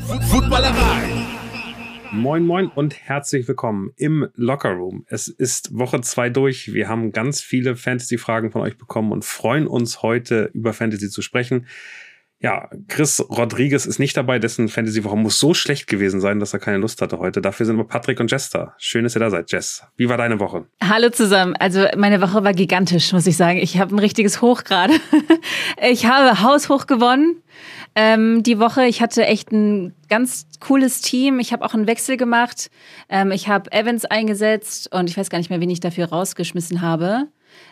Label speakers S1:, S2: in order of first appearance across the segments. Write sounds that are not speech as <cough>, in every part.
S1: Footballerei.
S2: Moin, moin und herzlich willkommen im Locker Room. Es ist Woche zwei durch. Wir haben ganz viele Fantasy-Fragen von euch bekommen und freuen uns heute über Fantasy zu sprechen. Ja, Chris Rodriguez ist nicht dabei, dessen Fantasy-Woche muss so schlecht gewesen sein, dass er keine Lust hatte heute. Dafür sind wir Patrick und Jess da. Schön, dass ihr da seid, Jess. Wie war deine Woche?
S3: Hallo zusammen. Also meine Woche war gigantisch, muss ich sagen. Ich habe ein richtiges Hoch gerade. <laughs> Ich habe haushoch gewonnen ähm, die Woche. Ich hatte echt ein ganz cooles Team. Ich habe auch einen Wechsel gemacht. Ähm, ich habe Evans eingesetzt und ich weiß gar nicht mehr, wen ich dafür rausgeschmissen habe.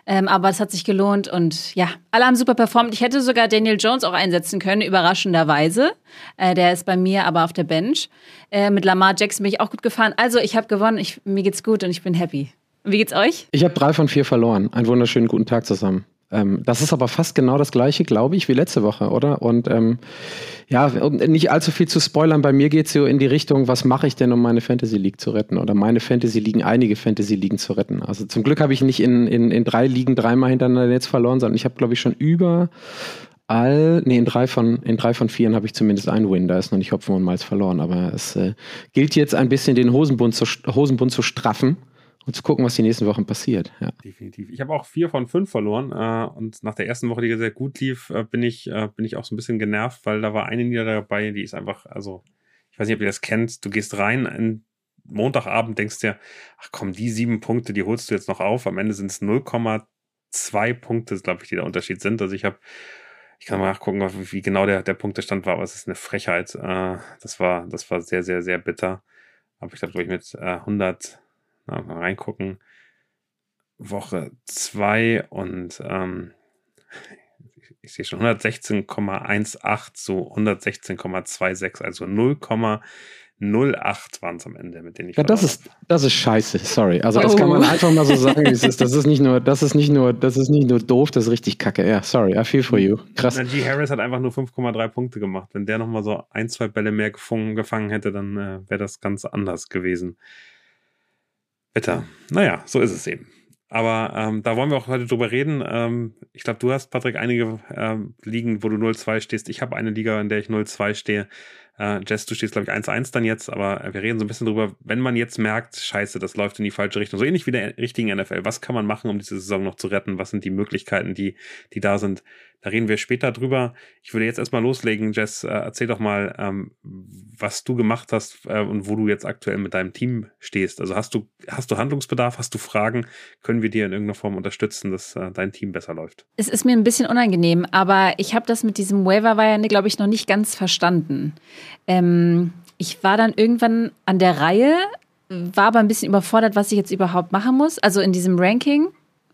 S3: Ähm, aber es hat sich gelohnt und ja, alle haben super performt. Ich hätte sogar Daniel Jones auch einsetzen können, überraschenderweise. Äh, der ist bei mir aber auf der Bench. Äh, mit Lamar Jackson bin ich auch gut gefahren. Also ich habe gewonnen, ich, mir geht's gut und ich bin happy. Wie geht's euch?
S4: Ich habe drei von vier verloren. Einen wunderschönen guten Tag zusammen. Ähm, das ist aber fast genau das gleiche, glaube ich, wie letzte Woche, oder? Und ähm, ja, um nicht allzu viel zu spoilern, bei mir geht es so in die Richtung, was mache ich denn, um meine Fantasy League zu retten? Oder meine Fantasy Ligen, einige Fantasy Ligen zu retten. Also zum Glück habe ich nicht in, in, in drei Ligen dreimal hintereinander jetzt verloren, sondern ich habe, glaube ich, schon über all, nee, in drei von, in drei von vieren habe ich zumindest einen Win. Da ist noch nicht Hopfen und Malz verloren. Aber es äh, gilt jetzt ein bisschen den Hosenbund zu, Hosenbund zu straffen und zu gucken, was die nächsten Wochen passiert. Ja.
S2: Definitiv. Ich habe auch vier von fünf verloren äh, und nach der ersten Woche, die sehr gut lief, äh, bin ich äh, bin ich auch so ein bisschen genervt, weil da war eine Niederlage dabei, die ist einfach, also ich weiß nicht, ob ihr das kennt. Du gehst rein an Montagabend, denkst dir, ach komm, die sieben Punkte, die holst du jetzt noch auf. Am Ende sind es 0,2 Punkte, glaube ich, die der Unterschied sind. Also ich habe ich kann mal nachgucken, wie genau der, der Punktestand war, aber es ist eine Frechheit. Äh, das war, das war sehr, sehr, sehr bitter. Aber ich glaube, ich mit äh, 100, na, mal reingucken. Woche 2 und ähm, <laughs> ich sehe schon 116,18 zu 116,26, also 0,08 waren es am Ende, mit denen ich
S4: Ja, das ist, das ist scheiße, sorry. Also das oh. kann man oh. einfach mal so <laughs> sagen, wie es ist. Das ist nicht nur, das ist nicht nur, das ist nicht nur doof, das ist richtig kacke. Ja, sorry, I feel for you. Krass.
S2: G. Harris hat einfach nur 5,3 Punkte gemacht. Wenn der nochmal so ein, zwei Bälle mehr gefangen, gefangen hätte, dann äh, wäre das ganz anders gewesen. Bitter. Naja, so ist es eben. Aber ähm, da wollen wir auch heute drüber reden. Ähm, ich glaube, du hast, Patrick, einige ähm, Ligen, wo du 0-2 stehst. Ich habe eine Liga, in der ich 0-2 stehe. Äh, Jess, du stehst, glaube ich, 1-1 dann jetzt, aber wir reden so ein bisschen drüber, wenn man jetzt merkt, scheiße, das läuft in die falsche Richtung, so ähnlich wie der richtigen NFL. Was kann man machen, um diese Saison noch zu retten? Was sind die Möglichkeiten, die, die da sind? Da reden wir später drüber. Ich würde jetzt erstmal loslegen. Jess, äh, erzähl doch mal, ähm, was du gemacht hast äh, und wo du jetzt aktuell mit deinem Team stehst. Also hast du, hast du Handlungsbedarf? Hast du Fragen? Können wir dir in irgendeiner Form unterstützen, dass äh, dein Team besser läuft?
S3: Es ist mir ein bisschen unangenehm, aber ich habe das mit diesem Waiver Wire, glaube ich, noch nicht ganz verstanden. Ähm, ich war dann irgendwann an der Reihe, war aber ein bisschen überfordert, was ich jetzt überhaupt machen muss. Also in diesem Ranking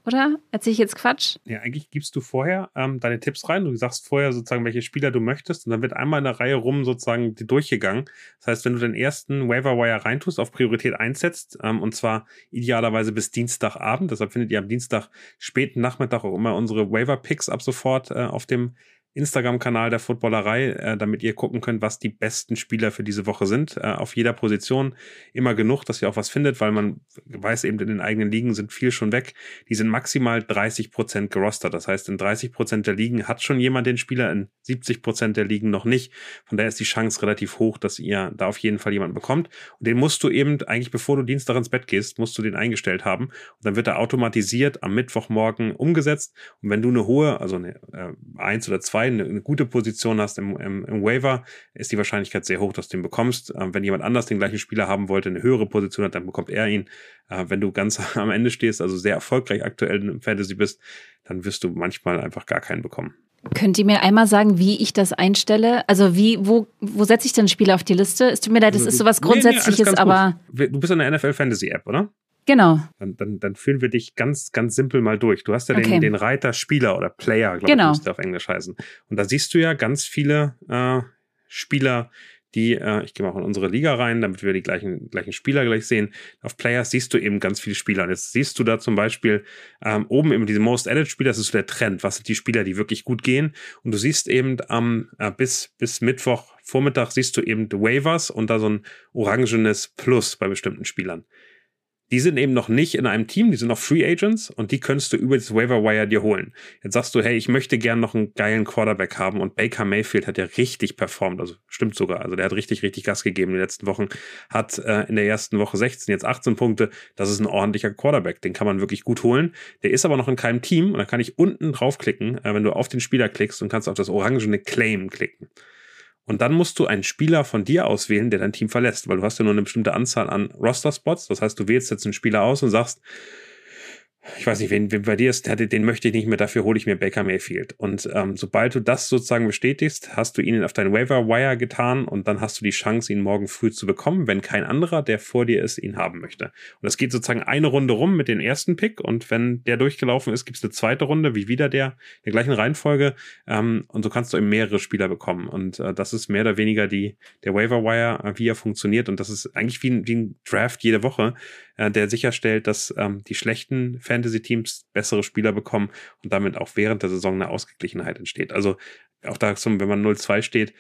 S3: oder? Erzähle ich jetzt Quatsch?
S2: Ja, eigentlich gibst du vorher ähm, deine Tipps rein. Du sagst vorher sozusagen, welche Spieler du möchtest und dann wird einmal in der Reihe rum sozusagen durchgegangen. Das heißt, wenn du den ersten Waiver Wire reintust, auf Priorität einsetzt ähm, und zwar idealerweise bis Dienstagabend, deshalb findet ihr am Dienstag späten Nachmittag auch immer unsere Waiver Picks ab sofort äh, auf dem Instagram-Kanal der Footballerei, äh, damit ihr gucken könnt, was die besten Spieler für diese Woche sind. Äh, auf jeder Position immer genug, dass ihr auch was findet, weil man weiß eben, in den eigenen Ligen sind viel schon weg. Die sind maximal 30 Prozent gerostert. Das heißt, in 30 Prozent der Ligen hat schon jemand den Spieler, in 70 Prozent der Ligen noch nicht. Von daher ist die Chance relativ hoch, dass ihr da auf jeden Fall jemanden bekommt. Und den musst du eben eigentlich, bevor du Dienstag ins Bett gehst, musst du den eingestellt haben. Und dann wird er automatisiert am Mittwochmorgen umgesetzt. Und wenn du eine hohe, also eine äh, eins oder zwei eine, eine gute Position hast im, im, im Waiver, ist die Wahrscheinlichkeit sehr hoch, dass du ihn bekommst. Ähm, wenn jemand anders den gleichen Spieler haben wollte, eine höhere Position hat, dann bekommt er ihn. Äh, wenn du ganz <laughs> am Ende stehst, also sehr erfolgreich aktuell im Fantasy bist, dann wirst du manchmal einfach gar keinen bekommen.
S3: Könnt ihr mir einmal sagen, wie ich das einstelle? Also wie, wo, wo setze ich denn Spieler auf die Liste? Es tut mir leid, das also, ist sowas Grundsätzliches, nee, nee, aber.
S2: Gut. Du bist in der NFL Fantasy App, oder?
S3: Genau.
S2: Dann, dann, dann führen wir dich ganz, ganz simpel mal durch. Du hast ja okay. den, den Reiter Spieler oder Player, glaube
S3: genau.
S2: ich, müsste auf Englisch heißen. Und da siehst du ja ganz viele äh, Spieler, die, äh, ich gehe mal auch in unsere Liga rein, damit wir die gleichen, gleichen Spieler gleich sehen. Auf Players siehst du eben ganz viele Spieler. Und jetzt siehst du da zum Beispiel ähm, oben eben diese Most Added Spieler, das ist so der Trend. Was sind die Spieler, die wirklich gut gehen? Und du siehst eben am ähm, äh, bis, bis Mittwoch Vormittag siehst du eben Waivers und da so ein orangenes Plus bei bestimmten Spielern die sind eben noch nicht in einem Team, die sind noch Free Agents und die könntest du über das Waiver Wire dir holen. Jetzt sagst du, hey, ich möchte gern noch einen geilen Quarterback haben und Baker Mayfield hat ja richtig performt, also stimmt sogar, also der hat richtig, richtig Gas gegeben in den letzten Wochen, hat äh, in der ersten Woche 16, jetzt 18 Punkte, das ist ein ordentlicher Quarterback, den kann man wirklich gut holen. Der ist aber noch in keinem Team und da kann ich unten draufklicken, äh, wenn du auf den Spieler klickst und kannst auf das orangene Claim klicken. Und dann musst du einen Spieler von dir auswählen, der dein Team verlässt, weil du hast ja nur eine bestimmte Anzahl an Roster-Spots. Das heißt, du wählst jetzt einen Spieler aus und sagst, ich weiß nicht, wen, wen bei dir ist, den möchte ich nicht mehr, dafür hole ich mir Baker Mayfield. Und ähm, sobald du das sozusagen bestätigst, hast du ihn auf dein Waiver Wire getan und dann hast du die Chance, ihn morgen früh zu bekommen, wenn kein anderer, der vor dir ist, ihn haben möchte. Und es geht sozusagen eine Runde rum mit dem ersten Pick und wenn der durchgelaufen ist, gibt es eine zweite Runde, wie wieder der, der gleichen Reihenfolge ähm, und so kannst du eben mehrere Spieler bekommen. Und äh, das ist mehr oder weniger die, der Waiver Wire, äh, wie er funktioniert und das ist eigentlich wie ein, wie ein Draft jede Woche äh, der sicherstellt, dass ähm, die schlechten Fantasy-Teams bessere Spieler bekommen und damit auch während der Saison eine Ausgeglichenheit entsteht. Also auch da, wenn man 0-2 steht,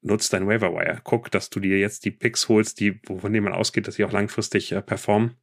S2: nutzt dein Waiver Wire. Guck, dass du dir jetzt die Picks holst, die, von denen man ausgeht, dass sie auch langfristig äh, performen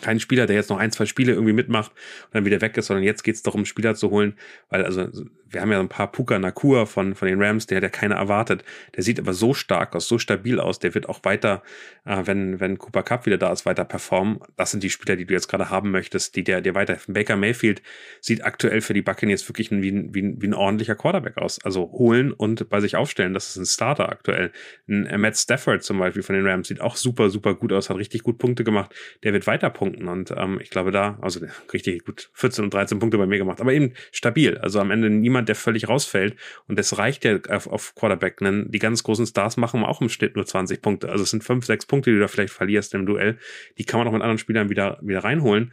S2: kein Spieler, der jetzt noch ein, zwei Spiele irgendwie mitmacht und dann wieder weg ist, sondern jetzt geht es darum, Spieler zu holen, weil also wir haben ja ein paar Puka Nakua von, von den Rams, der hat ja keiner erwartet. Der sieht aber so stark aus, so stabil aus, der wird auch weiter, äh, wenn, wenn Cooper Cup wieder da ist, weiter performen. Das sind die Spieler, die du jetzt gerade haben möchtest, die der, der weiterhelfen. Baker Mayfield sieht aktuell für die Buccaneers wirklich wie ein, wie, ein, wie ein ordentlicher Quarterback aus. Also holen und bei sich aufstellen, das ist ein Starter aktuell. Ein Matt Stafford zum Beispiel von den Rams sieht auch super, super gut aus, hat richtig gut Punkte gemacht. Der wird weiter punkten und ähm, ich glaube da, also richtig gut 14 und 13 Punkte bei mir gemacht, aber eben stabil. Also am Ende niemand, der völlig rausfällt und das reicht ja auf, auf Quarterback. Denn die ganz großen Stars machen auch im Schnitt nur 20 Punkte. Also es sind 5, 6 Punkte, die du da vielleicht verlierst im Duell. Die kann man auch mit anderen Spielern wieder, wieder reinholen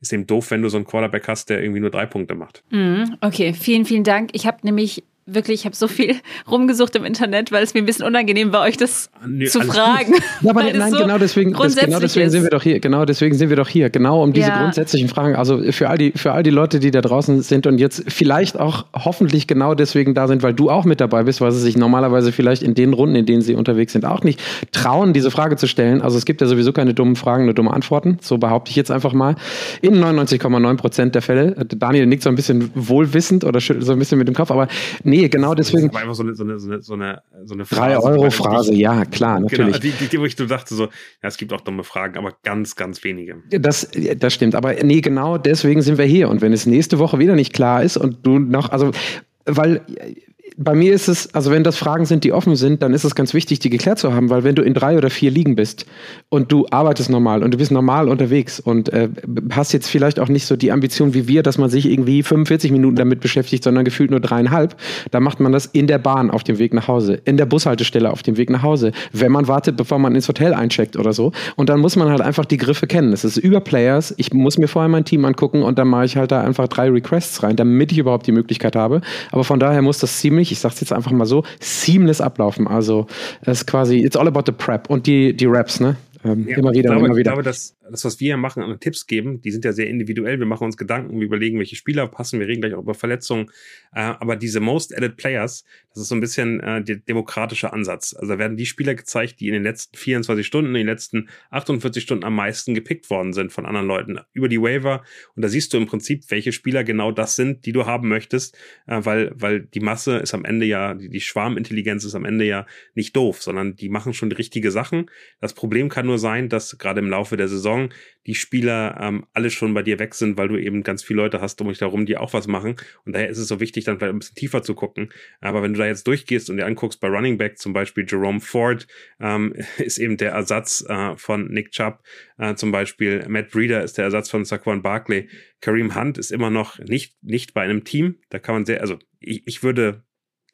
S2: ist eben doof, wenn du so einen Quarterback hast, der irgendwie nur drei Punkte macht.
S3: Mm, okay, vielen, vielen Dank. Ich habe nämlich wirklich, ich habe so viel <laughs> rumgesucht im Internet, weil es mir ein bisschen unangenehm war, euch das ah, nee, zu fragen. <laughs>
S4: Ja, aber <laughs> nein, so genau deswegen, das, genau deswegen sind wir doch hier. Genau deswegen sind wir doch hier. Genau um diese ja. grundsätzlichen Fragen. Also für all die, für all die Leute, die da draußen sind und jetzt vielleicht auch hoffentlich genau deswegen da sind, weil du auch mit dabei bist, weil sie sich normalerweise vielleicht in den Runden, in denen sie unterwegs sind, auch nicht trauen, diese Frage zu stellen. Also es gibt ja sowieso keine dummen Fragen, nur dumme Antworten. So behaupte ich jetzt einfach mal. In 99,9 Prozent der Fälle. Daniel nickt so ein bisschen wohlwissend oder schüttelt so ein bisschen mit dem Kopf, aber nee, Nee, genau deswegen. Das
S2: war einfach so eine, so eine, so eine, so eine, so eine
S4: Phrase. 3-Euro-Phrase, ja, klar, genau, natürlich.
S2: Genau, die, die, wo ich dachte so, ja, es gibt auch dumme Fragen, aber ganz, ganz wenige.
S4: Das, das stimmt, aber nee, genau deswegen sind wir hier. Und wenn es nächste Woche wieder nicht klar ist und du noch, also, weil bei mir ist es, also wenn das Fragen sind, die offen sind, dann ist es ganz wichtig, die geklärt zu haben, weil wenn du in drei oder vier liegen bist und du arbeitest normal und du bist normal unterwegs und äh, hast jetzt vielleicht auch nicht so die Ambition wie wir, dass man sich irgendwie 45 Minuten damit beschäftigt, sondern gefühlt nur dreieinhalb, dann macht man das in der Bahn auf dem Weg nach Hause, in der Bushaltestelle auf dem Weg nach Hause, wenn man wartet, bevor man ins Hotel eincheckt oder so. Und dann muss man halt einfach die Griffe kennen. Es ist über Players. Ich muss mir vorher mein Team angucken und dann mache ich halt da einfach drei Requests rein, damit ich überhaupt die Möglichkeit habe. Aber von daher muss das ziemlich ziemlich, ich sage es jetzt einfach mal so, seamless ablaufen. Also es ist quasi, it's all about the prep und die, die Raps, ne?
S2: Ähm, ja, immer wieder, glaube, immer wieder. Ich glaube, dass das, was wir machen, an Tipps geben, die sind ja sehr individuell. Wir machen uns Gedanken, wir überlegen, welche Spieler passen. Wir reden gleich auch über Verletzungen. Äh, aber diese Most Added Players, das ist so ein bisschen äh, der demokratische Ansatz. Also da werden die Spieler gezeigt, die in den letzten 24 Stunden, in den letzten 48 Stunden am meisten gepickt worden sind von anderen Leuten über die Waiver. Und da siehst du im Prinzip, welche Spieler genau das sind, die du haben möchtest, äh, weil, weil die Masse ist am Ende ja, die, die Schwarmintelligenz ist am Ende ja nicht doof, sondern die machen schon die richtige Sachen. Das Problem kann nur sein, dass gerade im Laufe der Saison Saison die Spieler ähm, alle schon bei dir weg sind, weil du eben ganz viele Leute hast um dich herum, die auch was machen. Und daher ist es so wichtig, dann vielleicht ein bisschen tiefer zu gucken. Aber wenn du da jetzt durchgehst und dir anguckst bei Running Back zum Beispiel Jerome Ford ähm, <laughs> ist eben der Ersatz äh, von Nick Chubb, äh, zum Beispiel Matt Breeder ist der Ersatz von Saquon Barkley. Kareem Hunt ist immer noch nicht, nicht bei einem Team. Da kann man sehr, also ich, ich würde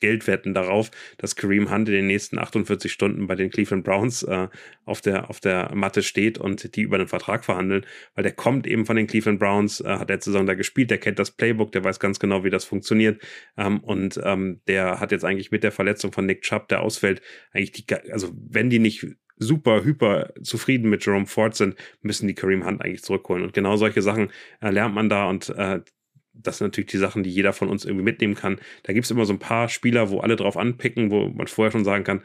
S2: Geld wetten darauf, dass Kareem Hunt in den nächsten 48 Stunden bei den Cleveland Browns äh, auf, der, auf der Matte steht und die über einen Vertrag verhandeln, weil der kommt eben von den Cleveland Browns, äh, hat letzte Saison da gespielt, der kennt das Playbook, der weiß ganz genau, wie das funktioniert ähm, und ähm, der hat jetzt eigentlich mit der Verletzung von Nick Chubb, der ausfällt, eigentlich die, also wenn die nicht super hyper zufrieden mit Jerome Ford sind, müssen die Kareem Hunt eigentlich zurückholen. Und genau solche Sachen äh, lernt man da und äh, das sind natürlich die Sachen, die jeder von uns irgendwie mitnehmen kann. Da gibt es immer so ein paar Spieler, wo alle drauf anpicken, wo man vorher schon sagen kann,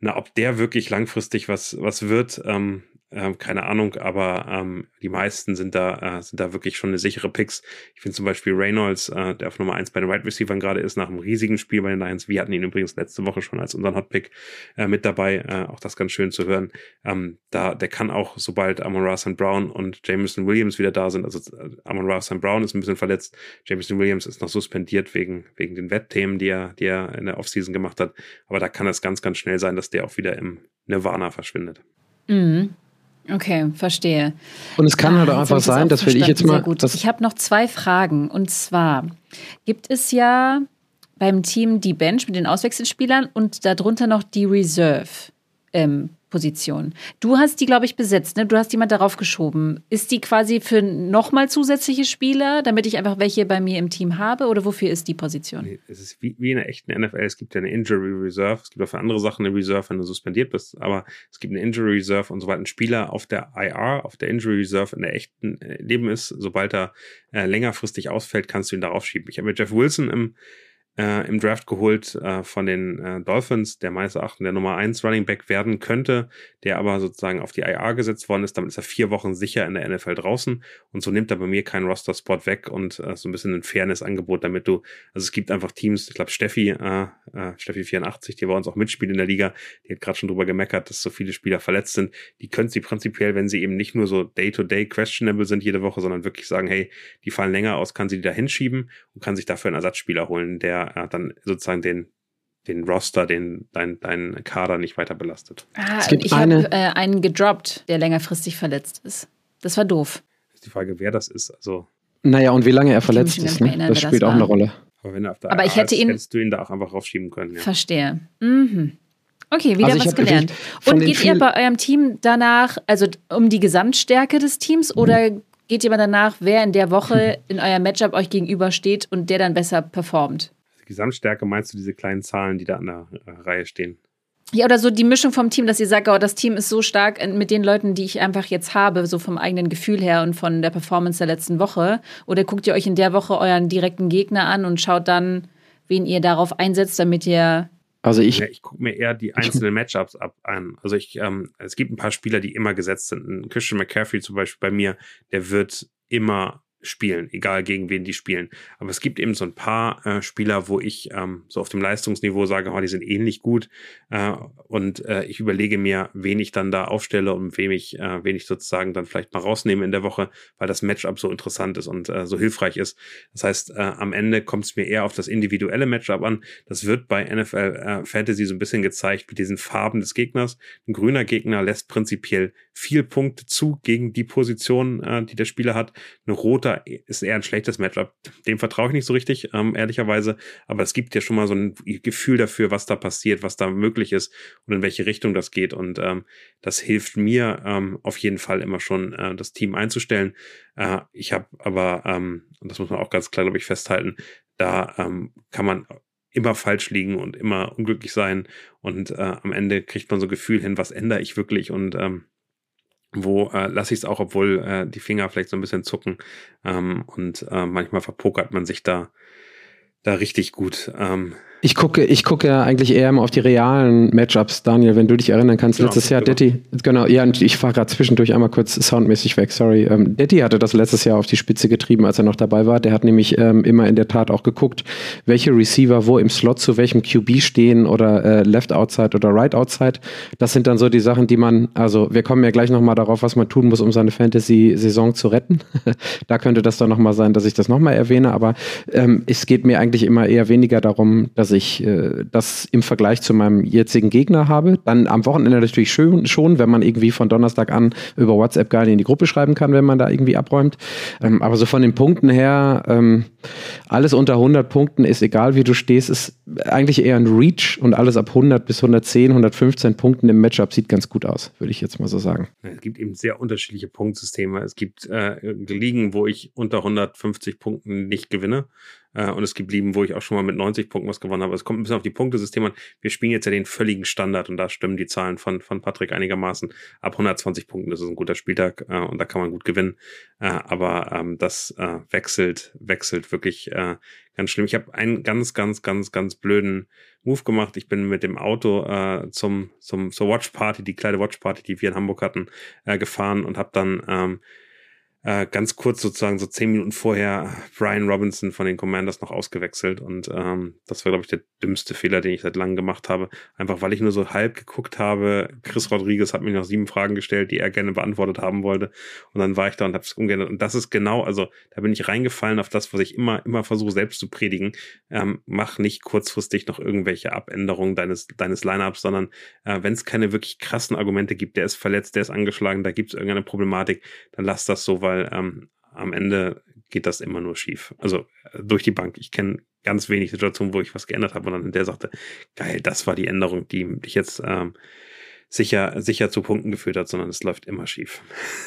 S2: na, ob der wirklich langfristig was, was wird. Ähm, ähm, keine Ahnung, aber ähm, die meisten sind da, äh, sind da wirklich schon eine sichere Picks. Ich finde zum Beispiel Reynolds, äh, der auf Nummer eins bei den Wide right Receivers gerade ist, nach einem riesigen Spiel bei den Lions. Wir hatten ihn übrigens letzte Woche schon als unseren Hotpick äh, mit dabei. Äh, auch das ganz schön zu hören. Ähm, da, der kann auch, sobald Amon Ross Brown und Jameson Williams wieder da sind, also äh, Amon Ross Brown ist ein bisschen verletzt, Jameson Williams ist noch suspendiert wegen, wegen den Wettthemen, die er, die er in der Offseason gemacht hat. Aber da kann es ganz, ganz schnell sein, dass der auch wieder im Nirvana verschwindet.
S3: Mhm. Okay, verstehe.
S4: Und es kann ah, halt auch einfach sein, das will ich jetzt mal.
S3: Gut. Ich habe noch zwei Fragen. Und zwar gibt es ja beim Team die Bench mit den Auswechselspielern und darunter noch die Reserve. Ähm, Position. Du hast die, glaube ich, besetzt, ne? Du hast jemand darauf geschoben. Ist die quasi für nochmal zusätzliche Spieler, damit ich einfach welche bei mir im Team habe? Oder wofür ist die Position?
S2: Nee, es ist wie, wie in der echten NFL. Es gibt ja eine Injury Reserve. Es gibt auch für andere Sachen eine Reserve, wenn du suspendiert bist. Aber es gibt eine Injury Reserve und sobald ein Spieler auf der IR, auf der Injury Reserve in der echten äh, Leben ist, sobald er äh, längerfristig ausfällt, kannst du ihn darauf schieben. Ich habe mir Jeff Wilson im äh, im Draft geholt äh, von den äh, Dolphins, der meines Erachtens der Nummer 1 Running Back werden könnte, der aber sozusagen auf die IR gesetzt worden ist. Damit ist er vier Wochen sicher in der NFL draußen und so nimmt er bei mir keinen Roster-Spot weg und äh, so ein bisschen ein Fairness-Angebot, damit du, also es gibt einfach Teams, ich glaube Steffi, äh, äh, Steffi 84, die bei uns auch mitspielt in der Liga, die hat gerade schon drüber gemeckert, dass so viele Spieler verletzt sind. Die können sie prinzipiell, wenn sie eben nicht nur so day-to-day -day questionable sind jede Woche, sondern wirklich sagen, hey, die fallen länger aus, kann sie die da hinschieben und kann sich dafür einen Ersatzspieler holen, der äh, dann sozusagen den den Roster, den dein, dein Kader nicht weiter belastet.
S3: Ah, ich habe äh, einen gedroppt, der längerfristig verletzt ist. Das war doof.
S2: Ist die Frage, wer das ist. Also
S4: naja, und wie lange er verletzt ist, ne? das spielt das auch eine Rolle.
S2: Aber wenn er auf der
S3: Aber ich hätte
S2: ist,
S3: ihn
S2: hättest du ihn da auch einfach raufschieben können. Ja.
S3: Verstehe. Mhm. Okay, wieder also was gelernt. Und geht ihr bei eurem Team danach, also um die Gesamtstärke des Teams mhm. oder geht ihr mal danach, wer in der Woche <laughs> in eurem Matchup euch gegenübersteht und der dann besser performt?
S2: Gesamtstärke meinst du diese kleinen Zahlen, die da an der äh, Reihe stehen?
S3: Ja, oder so die Mischung vom Team, dass ihr sagt, oh, das Team ist so stark mit den Leuten, die ich einfach jetzt habe, so vom eigenen Gefühl her und von der Performance der letzten Woche. Oder guckt ihr euch in der Woche euren direkten Gegner an und schaut dann, wen ihr darauf einsetzt, damit ihr
S2: also ich, ja, ich gucke mir eher die einzelnen Matchups ab an. Also ich, ähm, es gibt ein paar Spieler, die immer gesetzt sind. Ein Christian McCaffrey zum Beispiel bei mir, der wird immer spielen, egal gegen wen die spielen. Aber es gibt eben so ein paar äh, Spieler, wo ich ähm, so auf dem Leistungsniveau sage, oh, die sind ähnlich gut äh, und äh, ich überlege mir, wen ich dann da aufstelle und wem ich, äh, wen ich sozusagen dann vielleicht mal rausnehme in der Woche, weil das Matchup so interessant ist und äh, so hilfreich ist. Das heißt, äh, am Ende kommt es mir eher auf das individuelle Matchup an. Das wird bei NFL äh, Fantasy so ein bisschen gezeigt mit diesen Farben des Gegners. Ein grüner Gegner lässt prinzipiell viel Punkte zu gegen die Position, äh, die der Spieler hat. Ein roter ist eher ein schlechtes Matchup. Dem vertraue ich nicht so richtig, ähm, ehrlicherweise. Aber es gibt ja schon mal so ein Gefühl dafür, was da passiert, was da möglich ist und in welche Richtung das geht. Und ähm, das hilft mir ähm, auf jeden Fall immer schon, äh, das Team einzustellen. Äh, ich habe aber, ähm, und das muss man auch ganz klar, glaube ich, festhalten, da ähm, kann man immer falsch liegen und immer unglücklich sein. Und äh, am Ende kriegt man so ein Gefühl hin, was ändere ich wirklich und ähm, wo äh, lasse ich es auch, obwohl äh, die Finger vielleicht so ein bisschen zucken. Ähm, und äh, manchmal verpokert man sich da, da richtig gut. Ähm,
S4: ich gucke, ich gucke ja eigentlich eher immer auf die realen Matchups, Daniel, wenn du dich erinnern kannst. Genau, letztes Jahr, genau. Detti, genau, ja, und ich fahre gerade zwischendurch einmal kurz soundmäßig weg, sorry. Ähm, Detti hatte das letztes Jahr auf die Spitze getrieben, als er noch dabei war. Der hat nämlich ähm, immer in der Tat auch geguckt, welche Receiver wo im Slot zu welchem QB stehen oder äh, Left Outside oder Right Outside. Das sind dann so die Sachen, die man, also wir kommen ja gleich nochmal darauf, was man tun muss, um seine Fantasy-Saison zu retten. <laughs> da könnte das dann nochmal sein, dass ich das nochmal erwähne, aber ähm, es geht mir eigentlich immer eher weniger darum, dass ich äh, das im Vergleich zu meinem jetzigen Gegner habe. Dann am Wochenende natürlich schön, schon, wenn man irgendwie von Donnerstag an über WhatsApp gar nicht in die Gruppe schreiben kann, wenn man da irgendwie abräumt. Ähm, aber so von den Punkten her, ähm, alles unter 100 Punkten ist egal, wie du stehst, ist eigentlich eher ein Reach und alles ab 100 bis 110, 115 Punkten im Matchup sieht ganz gut aus, würde ich jetzt mal so sagen.
S2: Es gibt eben sehr unterschiedliche Punktsysteme. Es gibt äh, Ligen, wo ich unter 150 Punkten nicht gewinne Äh, und es gibt Lieben, wo ich auch schon mal mit 90 Punkten was gewonnen habe. Es kommt ein bisschen auf die Punktesysteme an. Wir spielen jetzt ja den völligen Standard und da stimmen die Zahlen von, von Patrick einigermaßen. Ab 120 Punkten ist ein guter Spieltag äh, und da kann man gut gewinnen. Äh, aber ähm, das äh, wechselt, wechselt wirklich äh, ganz schlimm. Ich habe einen ganz, ganz, ganz, ganz blöden Move gemacht. Ich bin mit dem Auto äh, zum, zum, zur Watch Party, die kleine Watch Party, die wir in Hamburg hatten, äh, gefahren und habe dann ähm, äh, ganz kurz sozusagen so zehn Minuten vorher Brian Robinson von den Commanders noch ausgewechselt und ähm, das war, glaube ich, der dümmste Fehler, den ich seit langem gemacht habe. Einfach weil ich nur so halb geguckt habe. Chris Rodriguez hat mir noch sieben Fragen gestellt, die er gerne beantwortet haben wollte und dann war ich da und habe es umgeändert und das ist genau, also da bin ich reingefallen auf das, was ich immer, immer versuche selbst zu predigen. Ähm, mach nicht kurzfristig noch irgendwelche Abänderungen deines, deines Lineups, sondern äh, wenn es keine wirklich krassen Argumente gibt, der ist verletzt, der ist angeschlagen, da gibt es irgendeine Problematik, dann lass das so, weil weil ähm, am Ende geht das immer nur schief. Also äh, durch die Bank. Ich kenne ganz wenig Situationen, wo ich was geändert habe und dann der sagte, geil, das war die Änderung, die dich jetzt ähm, sicher, sicher zu Punkten geführt hat, sondern es läuft immer schief.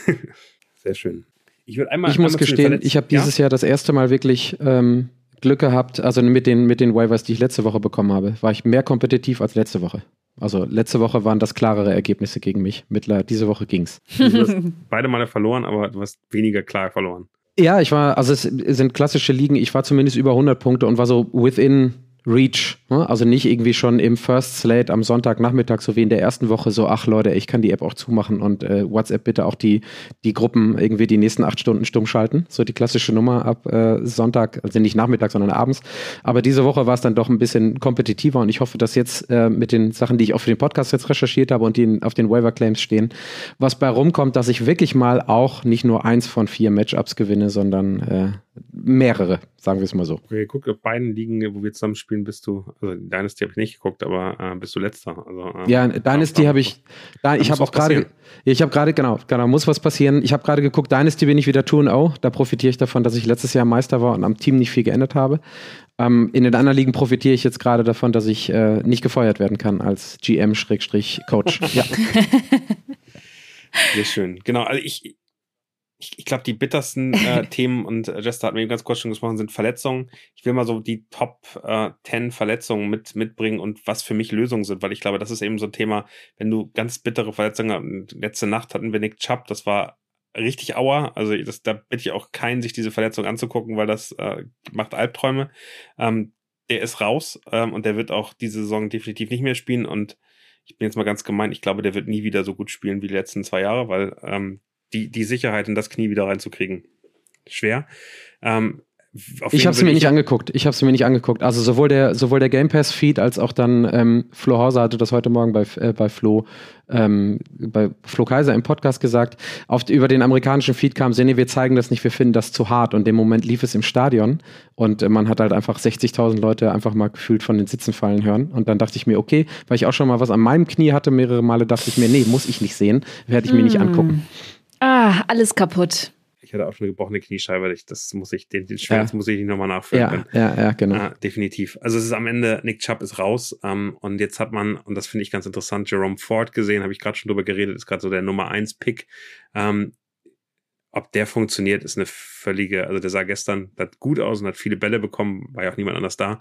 S2: <laughs> Sehr schön.
S4: Ich würde einmal. Ich muss gestehen, ich habe dieses ja? Jahr das erste Mal wirklich ähm, Glück gehabt, also mit den, mit den Waivers, die ich letzte Woche bekommen habe, war ich mehr kompetitiv als letzte Woche. Also letzte Woche waren das klarere Ergebnisse gegen mich. Mittler, diese Woche ging's.
S2: Du <laughs> hast beide Male verloren, aber du hast weniger klar verloren.
S4: Ja, ich war, also es sind klassische Ligen, ich war zumindest über 100 Punkte und war so within Reach. Ne? Also nicht irgendwie schon im First Slate am Sonntagnachmittag, so wie in der ersten Woche, so, ach Leute, ich kann die App auch zumachen und äh, WhatsApp bitte auch die, die Gruppen irgendwie die nächsten acht Stunden stumm schalten. So die klassische Nummer ab äh, Sonntag, also nicht Nachmittag, sondern abends. Aber diese Woche war es dann doch ein bisschen kompetitiver und ich hoffe, dass jetzt äh, mit den Sachen, die ich auch für den Podcast jetzt recherchiert habe und die auf den Waiver Claims stehen, was bei rumkommt, dass ich wirklich mal auch nicht nur eins von vier Matchups gewinne, sondern äh, mehrere, sagen wir es mal so.
S2: Okay, guck, auf beiden Ligen, wo wir zusammen spielen, bist du, also Dynasty habe ich nicht geguckt, aber äh, bist du letzter. Also,
S4: äh, ja, Dynasty habe ich, da, ich habe auch gerade, ich habe gerade, genau, genau, muss was passieren. Ich habe gerade geguckt, Dynasty bin ich wieder 2-0, da profitiere ich davon, dass ich letztes Jahr Meister war und am Team nicht viel geändert habe. Ähm, in den anderen Ligen profitiere ich jetzt gerade davon, dass ich äh, nicht gefeuert werden kann als GM-Coach. <laughs> ja.
S2: Sehr schön. Genau, also ich, ich, ich glaube, die bittersten äh, <laughs> Themen, und äh, Jester hat mir ganz kurz schon gesprochen, sind Verletzungen. Ich will mal so die Top äh, 10 Verletzungen mit, mitbringen und was für mich Lösungen sind, weil ich glaube, das ist eben so ein Thema, wenn du ganz bittere Verletzungen hast. Letzte Nacht hatten wir Nick Chubb, das war richtig Aua. Also das, da bitte ich auch keinen, sich diese Verletzung anzugucken, weil das äh, macht Albträume. Ähm, der ist raus ähm, und der wird auch diese Saison definitiv nicht mehr spielen und ich bin jetzt mal ganz gemein, ich glaube, der wird nie wieder so gut spielen wie die letzten zwei Jahre, weil ähm, die, die Sicherheit in das Knie wieder reinzukriegen. Schwer. Ähm,
S4: ich habe es mir nicht angeguckt. Ich habe es mir nicht angeguckt. Also sowohl der sowohl der Game Pass Feed als auch dann ähm, Flo Hauser hatte das heute Morgen bei äh, bei Flo ähm, bei Flo Kaiser im Podcast gesagt. Auf, über den amerikanischen Feed kam, nee, wir zeigen das nicht, wir finden das zu hart. Und im Moment lief es im Stadion und äh, man hat halt einfach 60.000 Leute einfach mal gefühlt von den Sitzen fallen hören. Und dann dachte ich mir, okay, weil ich auch schon mal was an meinem Knie hatte, mehrere Male dachte ich mir, nee, muss ich nicht sehen, werde ich mir mm. nicht angucken.
S3: Ah, alles kaputt.
S2: Ich hatte auch schon eine gebrochene Kniescheibe. Das muss ich, den, den Schmerz ja. muss ich nicht nochmal nachfüllen
S4: ja. Ja, ja, genau.
S2: Ah, definitiv. Also es ist am Ende, Nick Chubb ist raus. Ähm, und jetzt hat man, und das finde ich ganz interessant, Jerome Ford gesehen, habe ich gerade schon drüber geredet, ist gerade so der Nummer 1 Pick. Ähm, ob der funktioniert, ist eine völlige, also der sah gestern hat gut aus und hat viele Bälle bekommen, war ja auch niemand anders da.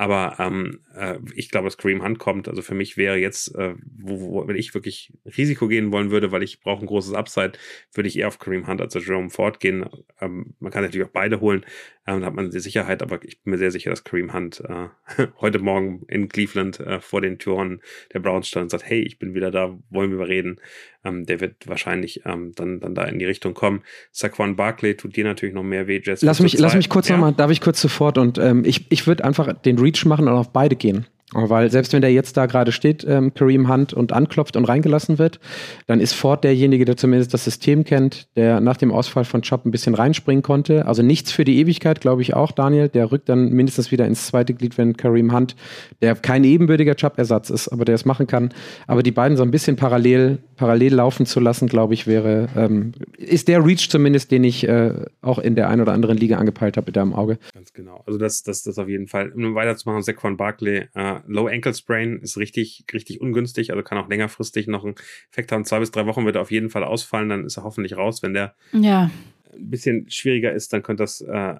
S2: Aber ähm, äh, ich glaube, dass Kareem Hunt kommt. Also für mich wäre jetzt, äh, wo, wo, wenn ich wirklich Risiko gehen wollen würde, weil ich brauche ein großes Upside, würde ich eher auf Kareem Hunt als auf Jerome Ford gehen. Ähm, man kann natürlich auch beide holen, ähm, dann hat man die Sicherheit, aber ich bin mir sehr sicher, dass Kareem Hunt äh, <laughs> heute Morgen in Cleveland äh, vor den Türen der Browns stand und sagt, hey, ich bin wieder da, wollen wir mal reden. Ähm, der wird wahrscheinlich ähm, dann, dann da in die Richtung kommen. Saquon Barkley tut dir natürlich noch mehr weh,
S4: Jess. Lass mich, lass mich kurz ja. nochmal, darf ich kurz sofort und ähm, ich, ich würde einfach den Reach machen und auf beide gehen. Weil selbst wenn der jetzt da gerade steht, ähm, Kareem Hunt, und anklopft und reingelassen wird, dann ist Ford derjenige, der zumindest das System kennt, der nach dem Ausfall von Chop ein bisschen reinspringen konnte. Also nichts für die Ewigkeit, glaube ich auch, Daniel. Der rückt dann mindestens wieder ins zweite Glied, wenn Kareem Hunt, der kein ebenbürtiger Chop-Ersatz ist, aber der es machen kann. Aber die beiden so ein bisschen parallel, parallel laufen zu lassen, glaube ich, wäre, ähm, ist der Reach zumindest, den ich äh, auch in der einen oder anderen Liga angepeilt habe, mit da im Auge.
S2: Ganz genau. Also das, das, das auf jeden Fall. Um weiterzumachen, Saquon Barkley, äh, Low Ankle Sprain ist richtig, richtig ungünstig, also kann auch längerfristig noch einen Effekt haben. Zwei bis drei Wochen wird er auf jeden Fall ausfallen, dann ist er hoffentlich raus. Wenn der
S3: ja.
S2: ein bisschen schwieriger ist, dann könnte das äh,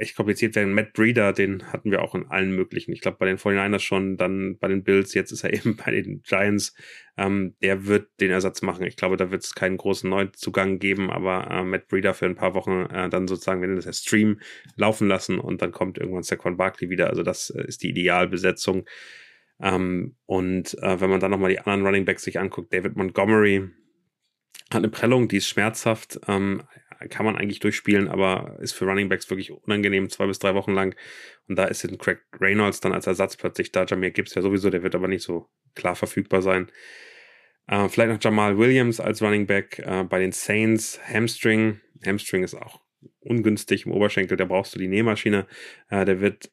S2: echt kompliziert werden. Matt Breeder, den hatten wir auch in allen möglichen. Ich glaube, bei den 49ers schon, dann bei den Bills, jetzt ist er <laughs> eben bei den Giants. Ähm, der wird den Ersatz machen. Ich glaube, da wird es keinen großen Neuzugang geben, aber äh, Matt Breeder für ein paar Wochen äh, dann sozusagen, wenn das der Stream laufen lassen und dann kommt irgendwann Saquon Barkley wieder. Also das äh, ist die Idealbesetzung. Ähm, und äh, wenn man dann nochmal die anderen Running Backs sich anguckt, David Montgomery hat eine Prellung, die ist schmerzhaft. Ähm, kann man eigentlich durchspielen, aber ist für Running Backs wirklich unangenehm, zwei bis drei Wochen lang. Und da ist Craig Reynolds dann als Ersatz plötzlich da. Jamir Gibbs ja sowieso, der wird aber nicht so klar verfügbar sein. Äh, vielleicht noch Jamal Williams als Running Back äh, bei den Saints. Hamstring. Hamstring ist auch ungünstig im Oberschenkel, da brauchst du die Nähmaschine. Äh, der wird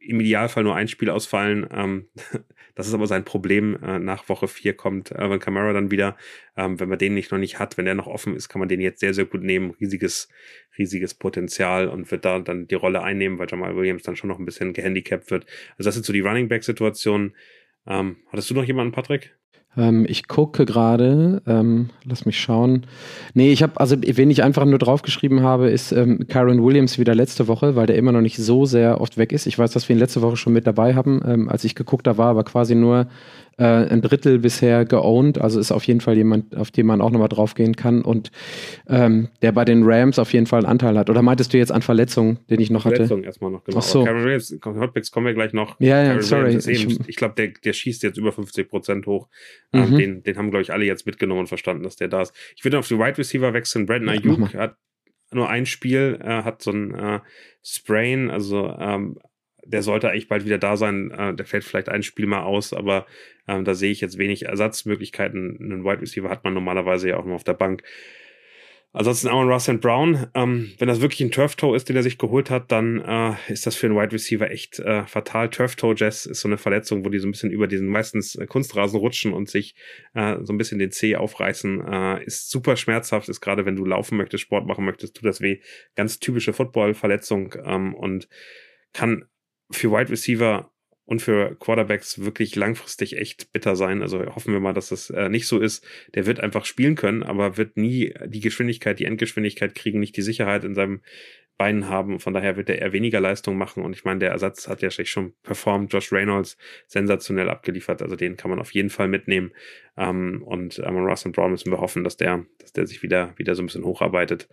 S2: im Idealfall nur ein Spiel ausfallen. Ähm, <laughs> das ist aber sein Problem. Äh, nach Woche 4 kommt Alvin Kamara dann wieder. Ähm, wenn man den nicht noch nicht hat, wenn der noch offen ist, kann man den jetzt sehr, sehr gut nehmen. Riesiges, riesiges Potenzial und wird da dann die Rolle einnehmen, weil Jamal Williams dann schon noch ein bisschen gehandicapt wird. Also das sind so die Running Back-Situationen. Ähm, hattest du noch jemanden, Patrick?
S4: Ähm, ich gucke gerade, ähm, lass mich schauen. Nee, ich habe, also wen ich einfach nur draufgeschrieben habe, ist ähm, Kyron Williams wieder letzte Woche, weil der immer noch nicht so sehr oft weg ist. Ich weiß, dass wir ihn letzte Woche schon mit dabei haben, ähm, als ich geguckt habe, war aber quasi nur äh, ein Drittel bisher geowned. Also ist auf jeden Fall jemand, auf den man auch nochmal draufgehen kann und ähm, der bei den Rams auf jeden Fall einen Anteil hat. Oder meintest du jetzt an Verletzungen, den ich noch hatte?
S2: Verletzungen erstmal noch, genau. Ach
S4: so.
S2: Williams, Hotbacks kommen wir gleich noch.
S4: Ja, ja, sorry.
S2: Ich, ich glaube, der, der schießt jetzt über 50 Prozent hoch. Ähm, mhm. den, den haben, glaube ich, alle jetzt mitgenommen und verstanden, dass der da ist. Ich würde auf die Wide Receiver wechseln. Brandon Ayuk hat nur ein Spiel, äh, hat so ein äh, Sprain, also ähm, der sollte eigentlich bald wieder da sein. Äh, der fällt vielleicht ein Spiel mal aus, aber ähm, da sehe ich jetzt wenig Ersatzmöglichkeiten. Einen Wide Receiver hat man normalerweise ja auch nur auf der Bank. Ansonsten Aaron Russell Brown, ähm, wenn das wirklich ein Turf-Toe ist, den er sich geholt hat, dann äh, ist das für einen Wide Receiver echt äh, fatal. Turf-Toe-Jazz ist so eine Verletzung, wo die so ein bisschen über diesen meistens äh, Kunstrasen rutschen und sich äh, so ein bisschen den Zeh aufreißen. Äh, ist super schmerzhaft, ist gerade wenn du laufen möchtest, Sport machen möchtest, tut das weh. Ganz typische Football-Verletzung ähm, und kann für Wide Receiver und für Quarterbacks wirklich langfristig echt bitter sein. Also hoffen wir mal, dass das äh, nicht so ist. Der wird einfach spielen können, aber wird nie die Geschwindigkeit, die Endgeschwindigkeit kriegen, nicht die Sicherheit in seinem Beinen haben. Von daher wird er eher weniger Leistung machen. Und ich meine, der Ersatz hat ja schon performt. Josh Reynolds sensationell abgeliefert. Also den kann man auf jeden Fall mitnehmen. Ähm, und Amon Ross und Brown müssen wir hoffen, dass der, dass der sich wieder, wieder so ein bisschen hocharbeitet.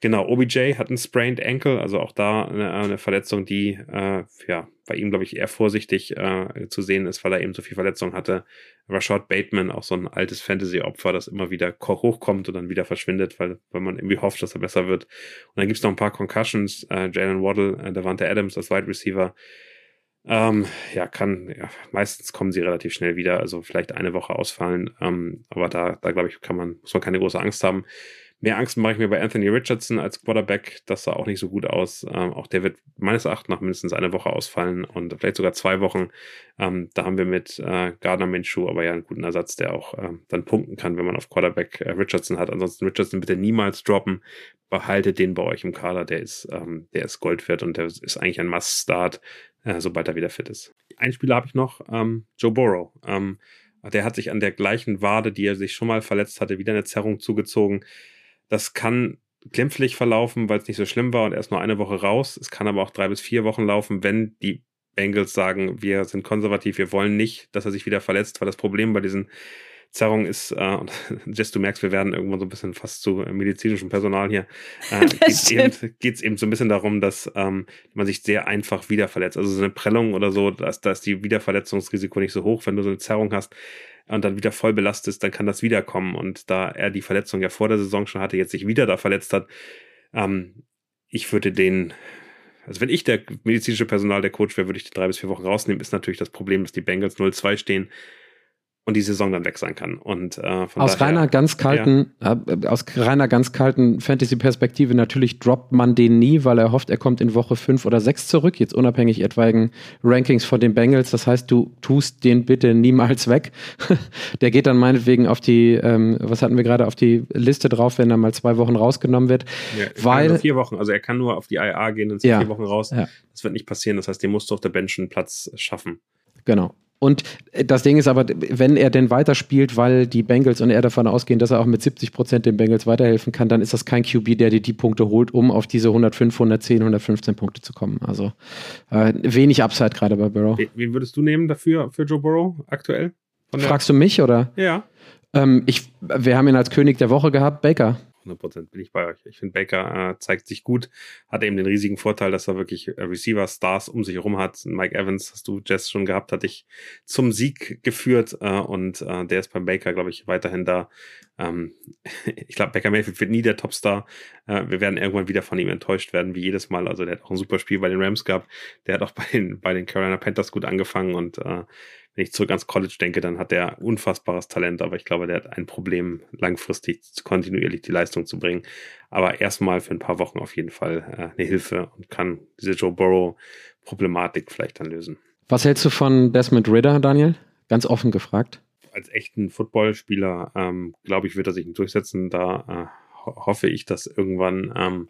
S2: Genau, OBJ hat einen sprained Ankle, also auch da eine, eine Verletzung, die äh, ja bei ihm, glaube ich, eher vorsichtig äh, zu sehen ist, weil er eben so viel Verletzung hatte. Rashad Bateman, auch so ein altes Fantasy-Opfer, das immer wieder hochkommt und dann wieder verschwindet, weil, weil man irgendwie hofft, dass er besser wird. Und dann gibt's noch ein paar Concussions, äh, Jalen Waddle, äh, Davante Adams als Wide Receiver. Ähm, ja, kann, ja, meistens kommen sie relativ schnell wieder, also vielleicht eine Woche ausfallen. Ähm, aber da, da glaube ich, kann man, muss man keine große Angst haben. Mehr Angst mache ich mir bei Anthony Richardson als Quarterback. Das sah auch nicht so gut aus. Ähm, auch der wird meines Erachtens nach mindestens eine Woche ausfallen und vielleicht sogar zwei Wochen. Ähm, da haben wir mit äh, Gardner Minshew aber ja einen guten Ersatz, der auch äh, dann punkten kann, wenn man auf Quarterback äh, Richardson hat. Ansonsten Richardson bitte niemals droppen. Behaltet den bei euch im Kader. Der ist, ähm, der ist Gold wert und der ist eigentlich ein Must-Start, äh, sobald er wieder fit ist. Ein Spieler habe ich noch, ähm, Joe Burrow. Ähm, der hat sich an der gleichen Wade, die er sich schon mal verletzt hatte, wieder eine Zerrung zugezogen. Das kann glimpflich verlaufen, weil es nicht so schlimm war und erst nur eine Woche raus. Es kann aber auch drei bis vier Wochen laufen, wenn die Bengals sagen, wir sind konservativ, wir wollen nicht, dass er sich wieder verletzt, weil das Problem bei diesen Zerrungen ist, äh, und <laughs> Jess, du merkst, wir werden irgendwann so ein bisschen fast zu medizinischem Personal hier, äh, <laughs> geht es eben, eben so ein bisschen darum, dass ähm, man sich sehr einfach wieder verletzt. Also so eine Prellung oder so, da ist, da ist die Wiederverletzungsrisiko nicht so hoch, wenn du so eine Zerrung hast und dann wieder voll belastest, dann kann das wiederkommen. Und da er die Verletzung ja vor der Saison schon hatte, jetzt sich wieder da verletzt hat, ähm, ich würde den, also wenn ich der medizinische Personal, der Coach wäre, würde ich die drei bis vier Wochen rausnehmen. Ist natürlich das Problem, dass die Bengals 0-2 stehen und die Saison dann weg sein kann. Und äh,
S4: aus daher, reiner ganz kalten, ja. äh, aus reiner ganz kalten Fantasy-Perspektive natürlich droppt man den nie, weil er hofft, er kommt in Woche 5 oder 6 zurück, jetzt unabhängig etwaigen Rankings von den Bengals. Das heißt, du tust den bitte niemals weg. <laughs> Der geht dann meinetwegen auf die, ähm, was hatten wir gerade, auf die Liste drauf, wenn er mal zwei Wochen rausgenommen wird.
S2: Ja, weil vier Wochen, also er kann nur auf die IA gehen und ja, vier Wochen raus. Das wird nicht passieren. Das heißt, den musst du auf der Bench einen Platz schaffen.
S4: Genau. Und äh, das Ding ist aber, wenn er denn weiterspielt, weil die Bengals und er davon ausgehen, dass er auch mit 70 Prozent den Bengals weiterhelfen kann, dann ist das kein QB, der dir die Punkte holt, um auf diese 105, 110, 115 Punkte zu kommen. Also äh, wenig Upside gerade bei Burrow.
S2: Wen würdest du nehmen dafür für Joe Burrow aktuell?
S4: Fragst du mich oder?
S2: Ja.
S4: Ähm, ich, wir haben ihn als König der Woche gehabt, Baker.
S2: 100% bin ich bei euch. Ich finde, Baker äh, zeigt sich gut, hat eben den riesigen Vorteil, dass er wirklich äh, Receiver-Stars um sich herum hat. Mike Evans, hast du Jess schon gehabt, hat dich zum Sieg geführt äh, und äh, der ist beim Baker, glaube ich, weiterhin da. Ähm, <laughs> ich glaube, Baker Mayfield wird nie der Topstar. Äh, wir werden irgendwann wieder von ihm enttäuscht werden, wie jedes Mal. Also der hat auch ein super Spiel bei den Rams gehabt. Der hat auch bei den, bei den Carolina Panthers gut angefangen und äh, wenn ich zurück ans College denke, dann hat er unfassbares Talent, aber ich glaube, der hat ein Problem, langfristig kontinuierlich die Leistung zu bringen. Aber erstmal für ein paar Wochen auf jeden Fall äh, eine Hilfe und kann diese Joe Burrow-Problematik vielleicht dann lösen.
S4: Was hältst du von Desmond Ritter, Daniel? Ganz offen gefragt.
S2: Als echten Footballspieler, ähm, glaube ich, wird er sich durchsetzen. Da äh, hoffe ich, dass irgendwann ähm,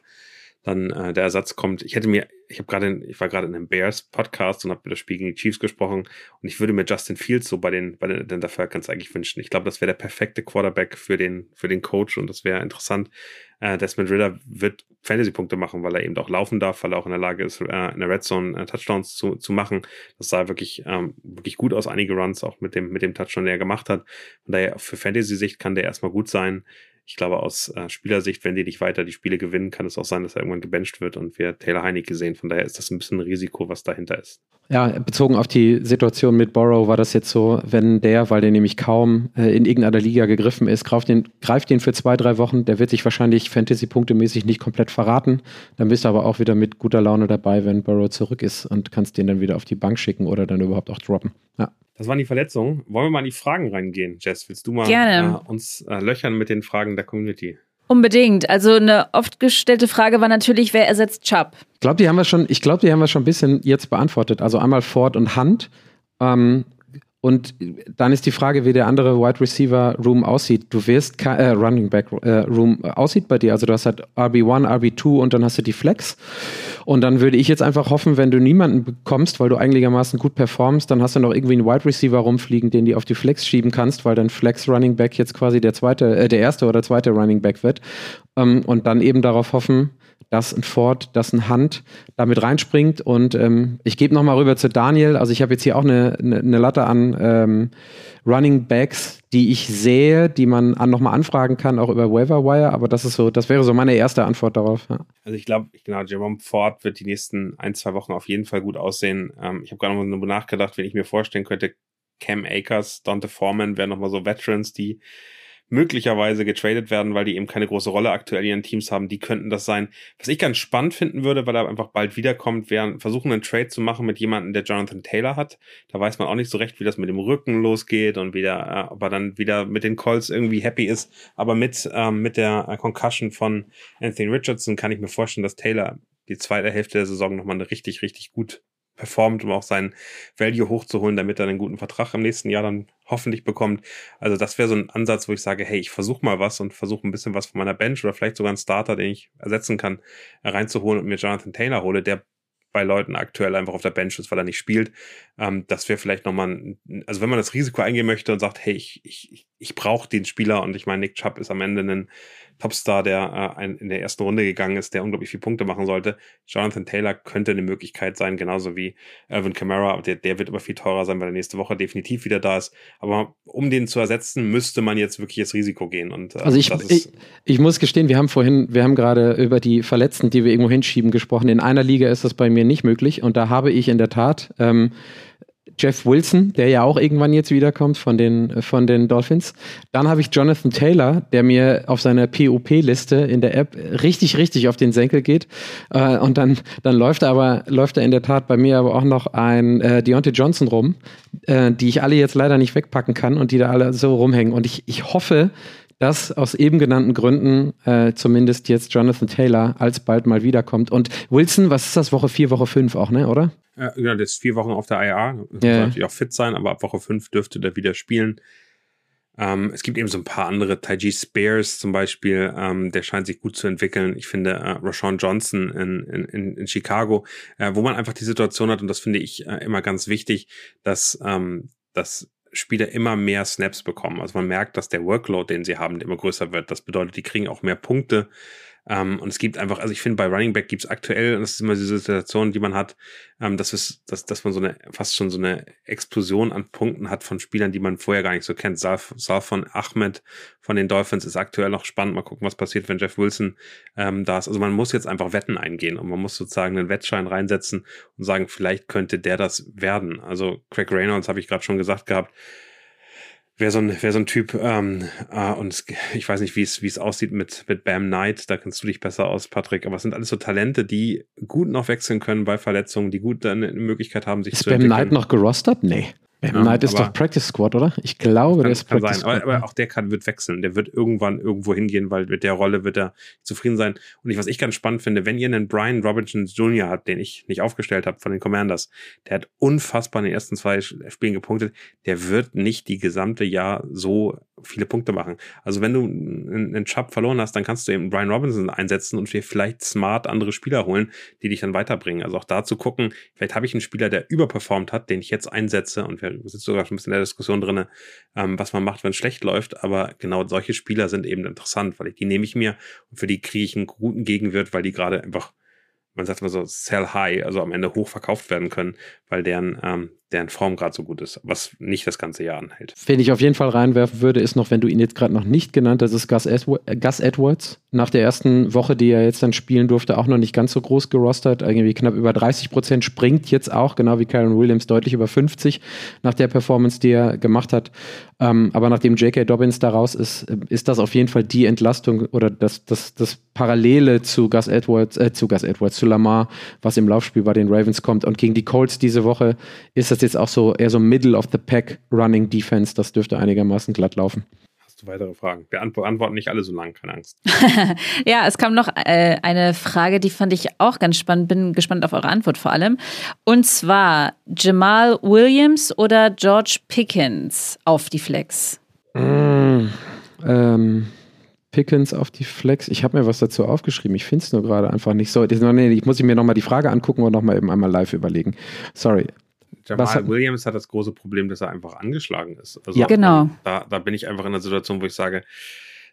S2: dann äh, der Ersatz kommt. Ich hätte mir, ich habe gerade, ich war gerade in einem Bears Podcast und habe über das Spiel gegen die Chiefs gesprochen und ich würde mir Justin Fields so bei den bei den Atlanta Falcons eigentlich wünschen. Ich glaube, das wäre der perfekte Quarterback für den für den Coach und das wäre interessant. Äh, Desmond Ritter wird Fantasy Punkte machen, weil er eben auch laufen darf, weil er auch in der Lage ist, äh, in der Red Zone äh, Touchdowns zu, zu machen. Das sah wirklich ähm, wirklich gut aus, einige Runs auch mit dem mit dem Touchdown, der er gemacht hat. Von daher für Fantasy Sicht kann der erstmal gut sein ich glaube, aus äh, Spielersicht, wenn die nicht weiter die Spiele gewinnen, kann es auch sein, dass er irgendwann gebencht wird und wir Taylor Heinecke sehen. Von daher ist das ein bisschen ein Risiko, was dahinter ist.
S4: Ja, bezogen auf die Situation mit Borrow war das jetzt so, wenn der, weil der nämlich kaum äh, in irgendeiner Liga gegriffen ist, greift den, greift den für zwei, drei Wochen, der wird sich wahrscheinlich Fantasy-Punktemäßig nicht komplett verraten. Dann bist du aber auch wieder mit guter Laune dabei, wenn Borrow zurück ist und kannst den dann wieder auf die Bank schicken oder dann überhaupt auch droppen. Ja.
S2: Das waren die Verletzungen. Wollen wir mal in die Fragen reingehen, Jess? Willst du mal
S3: Gerne.
S2: Äh, uns äh, löchern mit den Fragen der Community?
S3: Unbedingt. Also eine oft gestellte Frage war natürlich, wer ersetzt Chubb?
S4: Ich glaube, die haben wir schon, ich glaube, die haben wir schon ein bisschen jetzt beantwortet. Also einmal Ford und Hunt. Ähm, und dann ist die Frage, wie der andere Wide Receiver Room aussieht. Du wirst äh, Running Back äh, Room aussieht bei dir. Also du hast halt RB1, RB2 und dann hast du die Flex. Und dann würde ich jetzt einfach hoffen, wenn du niemanden bekommst, weil du einigermaßen gut performst, dann hast du noch irgendwie einen Wide Receiver rumfliegen, den du auf die Flex schieben kannst, weil dein Flex Running Back jetzt quasi der zweite, äh, der erste oder zweite Running Back wird. Ähm, und dann eben darauf hoffen, dass ein Ford, dass ein Hand damit reinspringt. Und ähm, ich gebe nochmal rüber zu Daniel. Also ich habe jetzt hier auch eine, eine, eine Latte an ähm, Running Backs, die ich sehe, die man an, nochmal anfragen kann, auch über Waiver Wire. Aber das ist so, das wäre so meine erste Antwort darauf. Ja.
S2: Also ich glaube, genau, Jerome Ford wird die nächsten ein, zwei Wochen auf jeden Fall gut aussehen. Ähm, ich habe gerade noch mal nachgedacht, wenn ich mir vorstellen könnte, Cam Akers, Dante Foreman wären nochmal so Veterans, die möglicherweise getradet werden, weil die eben keine große Rolle aktuell in ihren Teams haben. Die könnten das sein. Was ich ganz spannend finden würde, weil er einfach bald wiederkommt, wäre versuchen, einen Trade zu machen mit jemandem, der Jonathan Taylor hat. Da weiß man auch nicht so recht, wie das mit dem Rücken losgeht und wieder, äh, ob er dann wieder mit den Colts irgendwie happy ist. Aber mit, ähm, mit der äh, Concussion von Anthony Richardson kann ich mir vorstellen, dass Taylor die zweite Hälfte der Saison nochmal eine richtig, richtig gut performt, um auch seinen Value hochzuholen, damit er einen guten Vertrag im nächsten Jahr dann hoffentlich bekommt. Also das wäre so ein Ansatz, wo ich sage, hey, ich versuche mal was und versuche ein bisschen was von meiner Bench oder vielleicht sogar einen Starter, den ich ersetzen kann, reinzuholen und mir Jonathan Taylor hole, der bei Leuten aktuell einfach auf der Bench ist, weil er nicht spielt. Ähm, das wäre vielleicht nochmal, ein, also wenn man das Risiko eingehen möchte und sagt, hey, ich, ich, ich brauche den Spieler und ich meine, Nick Chubb ist am Ende ein Topstar, der äh, in der ersten Runde gegangen ist, der unglaublich viele Punkte machen sollte. Jonathan Taylor könnte eine Möglichkeit sein, genauso wie Alvin Kamara, aber der, der wird aber viel teurer sein, weil er nächste Woche definitiv wieder da ist. Aber um den zu ersetzen, müsste man jetzt wirklich das Risiko gehen. Und,
S4: äh, also ich, ich, ich, muss gestehen, wir haben vorhin, wir haben gerade über die Verletzten, die wir irgendwo hinschieben, gesprochen. In einer Liga ist das bei mir nicht möglich und da habe ich in der Tat ähm, Jeff Wilson, der ja auch irgendwann jetzt wiederkommt von den, von den Dolphins. Dann habe ich Jonathan Taylor, der mir auf seiner POP-Liste in der App richtig, richtig auf den Senkel geht. Äh, und dann, dann läuft aber, läuft er in der Tat bei mir aber auch noch ein äh, Deontay Johnson rum, äh, die ich alle jetzt leider nicht wegpacken kann und die da alle so rumhängen. Und ich, ich hoffe, dass aus eben genannten Gründen äh, zumindest jetzt Jonathan Taylor alsbald mal wiederkommt. Und Wilson, was ist das, Woche 4, Woche 5 auch, ne, oder?
S2: Ja, genau, der ist vier Wochen auf der IA. Muss yeah. natürlich auch fit sein, aber ab Woche 5 dürfte der wieder spielen. Ähm, es gibt eben so ein paar andere, Taiji Spears zum Beispiel, ähm, der scheint sich gut zu entwickeln. Ich finde äh, Rashawn Johnson in, in, in Chicago, äh, wo man einfach die Situation hat, und das finde ich äh, immer ganz wichtig, dass ähm, dass Spieler immer mehr Snaps bekommen. Also man merkt, dass der Workload, den sie haben, immer größer wird. Das bedeutet, die kriegen auch mehr Punkte. Ähm, und es gibt einfach, also ich finde, bei Running Back gibt es aktuell, und das ist immer diese Situation, die man hat, ähm, dass, dass, dass man so eine, fast schon so eine Explosion an Punkten hat von Spielern, die man vorher gar nicht so kennt. Salf, Salf von Ahmed von den Dolphins ist aktuell noch spannend. Mal gucken, was passiert, wenn Jeff Wilson ähm, da ist. Also man muss jetzt einfach Wetten eingehen und man muss sozusagen einen Wettschein reinsetzen und sagen, vielleicht könnte der das werden. Also Craig Reynolds habe ich gerade schon gesagt gehabt, wäre so ein, wäre so ein Typ, ähm, äh, und ich weiß nicht, wie es, wie es aussieht mit, mit Bam Knight, da kennst du dich besser aus, Patrick, aber es sind alles so Talente, die gut noch wechseln können bei Verletzungen, die gut eine Möglichkeit haben, sich
S4: ist
S2: zu
S4: Bam Knight noch gerostert? Nee. Bam Knight ist doch Practice Squad, oder? Ich glaube,
S2: kann,
S4: der ist
S2: kann Practice sein. Squad. Aber, aber, auch der kann, wird wechseln. Der wird irgendwann irgendwo hingehen, weil mit der Rolle wird er zufrieden sein. Und ich, was ich ganz spannend finde, wenn ihr einen Brian Robinson Jr. habt, den ich nicht aufgestellt habe von den Commanders, der hat unfassbar in den ersten zwei Spielen gepunktet, der wird nicht die gesamte Jahr so viele Punkte machen. Also wenn du einen Chubb verloren hast, dann kannst du eben Brian Robinson einsetzen und dir vielleicht smart andere Spieler holen, die dich dann weiterbringen. Also auch da zu gucken, vielleicht habe ich einen Spieler, der überperformt hat, den ich jetzt einsetze und wir sind sogar schon ein bisschen in der Diskussion drin, ähm, was man macht, wenn es schlecht läuft. Aber genau solche Spieler sind eben interessant, weil ich, die nehme ich mir und für die kriege ich einen guten Gegenwert, weil die gerade einfach man sagt immer so, sell high, also am Ende hoch verkauft werden können, weil deren, ähm, deren Form gerade so gut ist, was nicht das ganze Jahr anhält.
S4: Wen ich auf jeden Fall reinwerfen würde, ist noch, wenn du ihn jetzt gerade noch nicht genannt hast, ist Gus, Gus, Edwards. Nach der ersten Woche, die er jetzt dann spielen durfte, auch noch nicht ganz so groß gerostert, irgendwie knapp über 30 Prozent, springt jetzt auch, genau wie Karen Williams, deutlich über 50 nach der Performance, die er gemacht hat. Ähm, aber nachdem J.K. Dobbins da raus ist, ist das auf jeden Fall die Entlastung oder das, das, das Parallele zu Gus Edwards, äh, zu Gus Edwards, zu Lamar, was im Laufspiel bei den Ravens kommt. Und gegen die Colts diese Woche ist das jetzt auch so eher so Middle of the Pack Running Defense. Das dürfte einigermaßen glatt laufen.
S2: Hast du weitere Fragen? Wir antworten nicht alle so lang, keine Angst. <laughs>
S3: ja, es kam noch äh, eine Frage, die fand ich auch ganz spannend. Bin gespannt auf eure Antwort vor allem. Und zwar Jamal Williams oder George Pickens auf die Flex?
S4: Mm, ähm. Pickens auf die Flex. Ich habe mir was dazu aufgeschrieben. Ich finde es nur gerade einfach nicht so. Nee, ich muss mir nochmal die Frage angucken und nochmal eben einmal live überlegen. Sorry.
S2: Jamal hat, Williams hat das große Problem, dass er einfach angeschlagen ist.
S3: Also ja, genau.
S2: Da, da bin ich einfach in einer Situation, wo ich sage,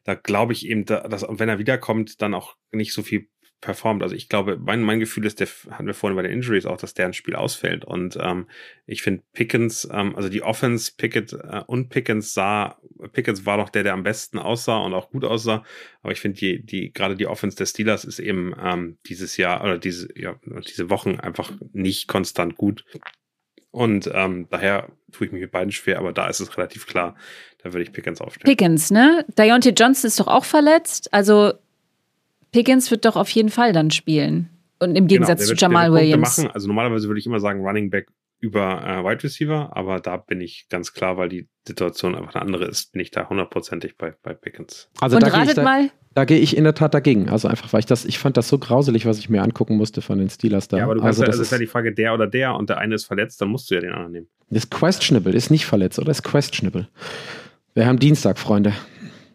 S2: da glaube ich eben, dass wenn er wiederkommt, dann auch nicht so viel performt. Also ich glaube, mein, mein Gefühl ist, der hatten wir vorhin bei den Injuries auch, dass der ein Spiel ausfällt. Und ähm, ich finde Pickens, ähm, also die Offense, Pickett äh, und Pickens sah, Pickens war doch der, der am besten aussah und auch gut aussah. Aber ich finde, die, die, gerade die Offense des Steelers ist eben ähm, dieses Jahr oder diese, ja, diese Wochen einfach nicht konstant gut. Und ähm, daher tue ich mich mit beiden schwer, aber da ist es relativ klar. Da würde ich Pickens aufstellen.
S3: Pickens, ne? Deontay Johnson ist doch auch verletzt. Also Pickens wird doch auf jeden Fall dann spielen. Und im Gegensatz genau, zu Jamal Williams. Machen.
S2: Also normalerweise würde ich immer sagen Running Back über äh, Wide Receiver, aber da bin ich ganz klar, weil die Situation einfach eine andere ist, bin ich da hundertprozentig bei, bei Pickens.
S4: Also Und da ratet mal. Da gehe ich in der Tat dagegen. Also einfach, weil ich das, ich fand das so grauselig, was ich mir angucken musste von den Steelers da.
S2: Ja, aber du
S4: also
S2: kannst also, ja, das ist ja die Frage, der oder der und der eine ist verletzt, dann musst du ja den anderen nehmen.
S4: ist questionable, ist nicht verletzt, oder ist questionable. Wir haben Dienstag, Freunde.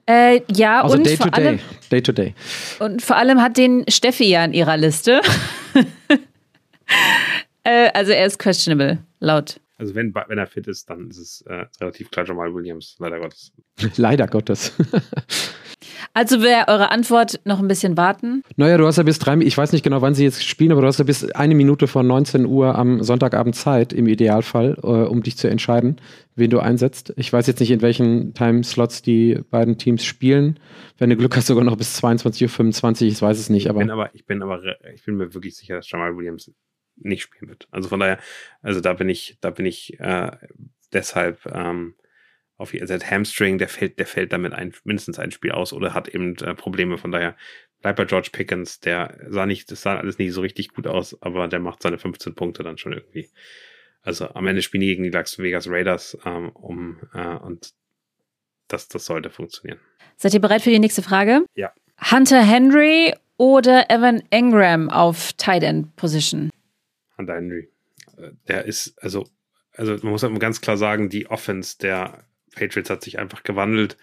S3: Äh, ja,
S4: also
S3: und
S4: day
S3: vor
S4: to
S3: allem,
S4: day. Day to day.
S3: Und vor allem hat den Steffi ja in ihrer Liste. <laughs> äh, also er ist questionable, laut.
S2: Also wenn, wenn er fit ist, dann ist es äh, relativ klar Jamal Williams, leider Gottes. <laughs>
S4: leider Gottes.
S3: Also wäre eure Antwort noch ein bisschen warten?
S4: Naja, du hast ja bis drei, ich weiß nicht genau, wann sie jetzt spielen, aber du hast ja bis eine Minute vor 19 Uhr am Sonntagabend Zeit, im Idealfall, äh, um dich zu entscheiden, wen du einsetzt. Ich weiß jetzt nicht, in welchen Timeslots die beiden Teams spielen. Wenn du Glück hast, sogar noch bis 22.25 Uhr, ich weiß es nicht.
S2: Ich
S4: aber
S2: bin aber, ich bin aber, ich bin mir wirklich sicher, dass Jamal Williams nicht spielen wird. Also von daher, also da bin ich, da bin ich äh, deshalb ähm, auf also der Hamstring, der fällt, der fällt damit ein, mindestens ein Spiel aus oder hat eben äh, Probleme. Von daher bleibt bei George Pickens, der sah nicht, das sah alles nicht so richtig gut aus, aber der macht seine 15 Punkte dann schon irgendwie. Also am Ende spielen die gegen die Las Vegas Raiders ähm, um äh, und das, das sollte funktionieren.
S3: Seid ihr bereit für die nächste Frage?
S2: Ja.
S3: Hunter Henry oder Evan Engram auf Tight End Position?
S2: Hunter Henry. Äh, der ist, also, also man muss halt ganz klar sagen, die Offense der Patriots hat sich einfach gewandelt,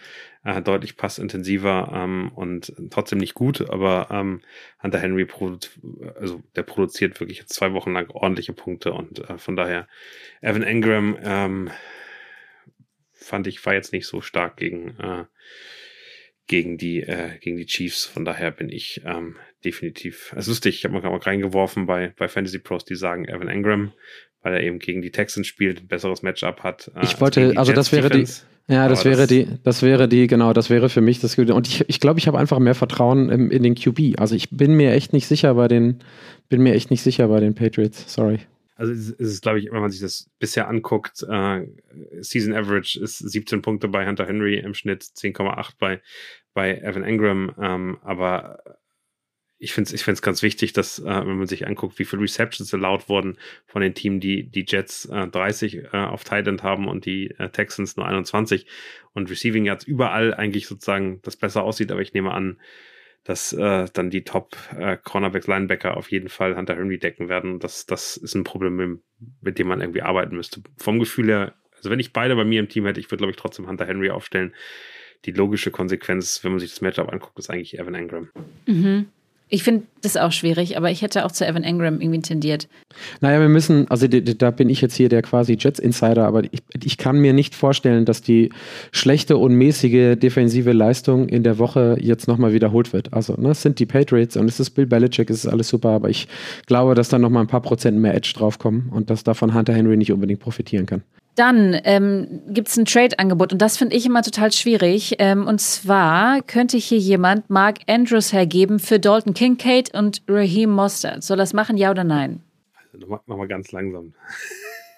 S2: äh, deutlich passintensiver ähm, und trotzdem nicht gut, aber ähm, Hunter Henry, also der produziert wirklich jetzt zwei Wochen lang ordentliche Punkte und äh, von daher Evan Engram, ähm, fand ich, war jetzt nicht so stark gegen, äh, gegen die, äh, gegen die Chiefs. Von daher bin ich ähm, definitiv, es ist lustig, ich habe mal reingeworfen bei, bei Fantasy Pros, die sagen Evan Engram, weil er eben gegen die Texans spielt, ein besseres Matchup hat.
S4: Äh, ich wollte, also das wäre Defense. die, ja, das wäre das die, das wäre die, genau, das wäre für mich das Gute. Und ich, ich glaube, ich habe einfach mehr Vertrauen im, in den QB. Also ich bin mir echt nicht sicher bei den, bin mir echt nicht sicher bei den Patriots. Sorry.
S2: Also es ist, glaube ich, wenn man sich das bisher anguckt, äh, Season Average ist 17 Punkte bei Hunter Henry im Schnitt, 10,8 bei, bei Evan Engram. Ähm, aber ich finde es ich find's ganz wichtig, dass, äh, wenn man sich anguckt, wie viele Receptions allowed wurden von den Teams, die die Jets äh, 30 äh, auf Tight haben und die äh, Texans nur 21 und Receiving Yards überall eigentlich sozusagen das besser aussieht, aber ich nehme an, dass äh, dann die Top äh, Cornerbacks, Linebacker auf jeden Fall Hunter Henry decken werden. Das, das ist ein Problem, mit dem man irgendwie arbeiten müsste. Vom Gefühl her, also wenn ich beide bei mir im Team hätte, ich würde, glaube ich, trotzdem Hunter Henry aufstellen. Die logische Konsequenz, wenn man sich das Matchup anguckt, ist eigentlich Evan Engram.
S3: Mhm. Ich finde das auch schwierig, aber ich hätte auch zu Evan Engram irgendwie tendiert.
S4: Naja, wir müssen, also da bin ich jetzt hier der quasi Jets-Insider, aber ich, ich kann mir nicht vorstellen, dass die schlechte und mäßige defensive Leistung in der Woche jetzt nochmal wiederholt wird. Also, ne, es sind die Patriots und es ist Bill Belichick, es ist alles super, aber ich glaube, dass da nochmal ein paar Prozent mehr Edge draufkommen und dass davon Hunter Henry nicht unbedingt profitieren kann.
S3: Dann ähm, gibt es ein Trade-Angebot und das finde ich immer total schwierig. Ähm, und zwar könnte hier jemand Mark Andrews hergeben für Dalton Kincaid und Raheem Mostert. Soll das machen, ja oder nein?
S2: Also nochmal noch ganz langsam.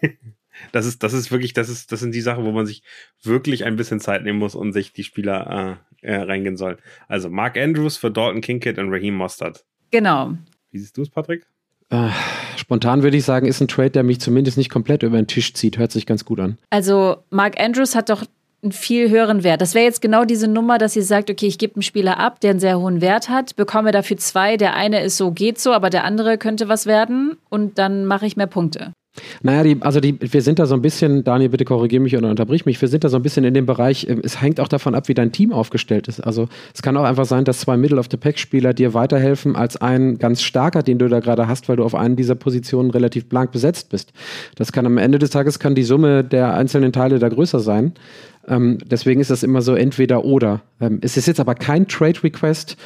S2: <laughs> das ist, das ist wirklich, das ist, das sind die Sachen, wo man sich wirklich ein bisschen Zeit nehmen muss und sich die Spieler äh, äh, reingehen soll. Also Mark Andrews für Dalton Kincaid und Raheem Mostert.
S3: Genau.
S2: Wie siehst du es, Patrick?
S4: Äh, spontan würde ich sagen, ist ein Trade, der mich zumindest nicht komplett über den Tisch zieht. Hört sich ganz gut an.
S3: Also, Mark Andrews hat doch einen viel höheren Wert. Das wäre jetzt genau diese Nummer, dass sie sagt, okay, ich gebe einen Spieler ab, der einen sehr hohen Wert hat, bekomme dafür zwei. Der eine ist so, geht so, aber der andere könnte was werden und dann mache ich mehr Punkte.
S4: Naja, die, also die, wir sind da so ein bisschen, Daniel, bitte korrigiere mich oder unterbrich mich, wir sind da so ein bisschen in dem Bereich, ähm, es hängt auch davon ab, wie dein Team aufgestellt ist. Also es kann auch einfach sein, dass zwei Middle-of-the-Pack-Spieler dir weiterhelfen als ein ganz starker, den du da gerade hast, weil du auf einen dieser Positionen relativ blank besetzt bist. Das kann am Ende des Tages kann die Summe der einzelnen Teile da größer sein. Ähm, deswegen ist das immer so entweder oder. Ähm, es ist jetzt aber kein Trade-Request,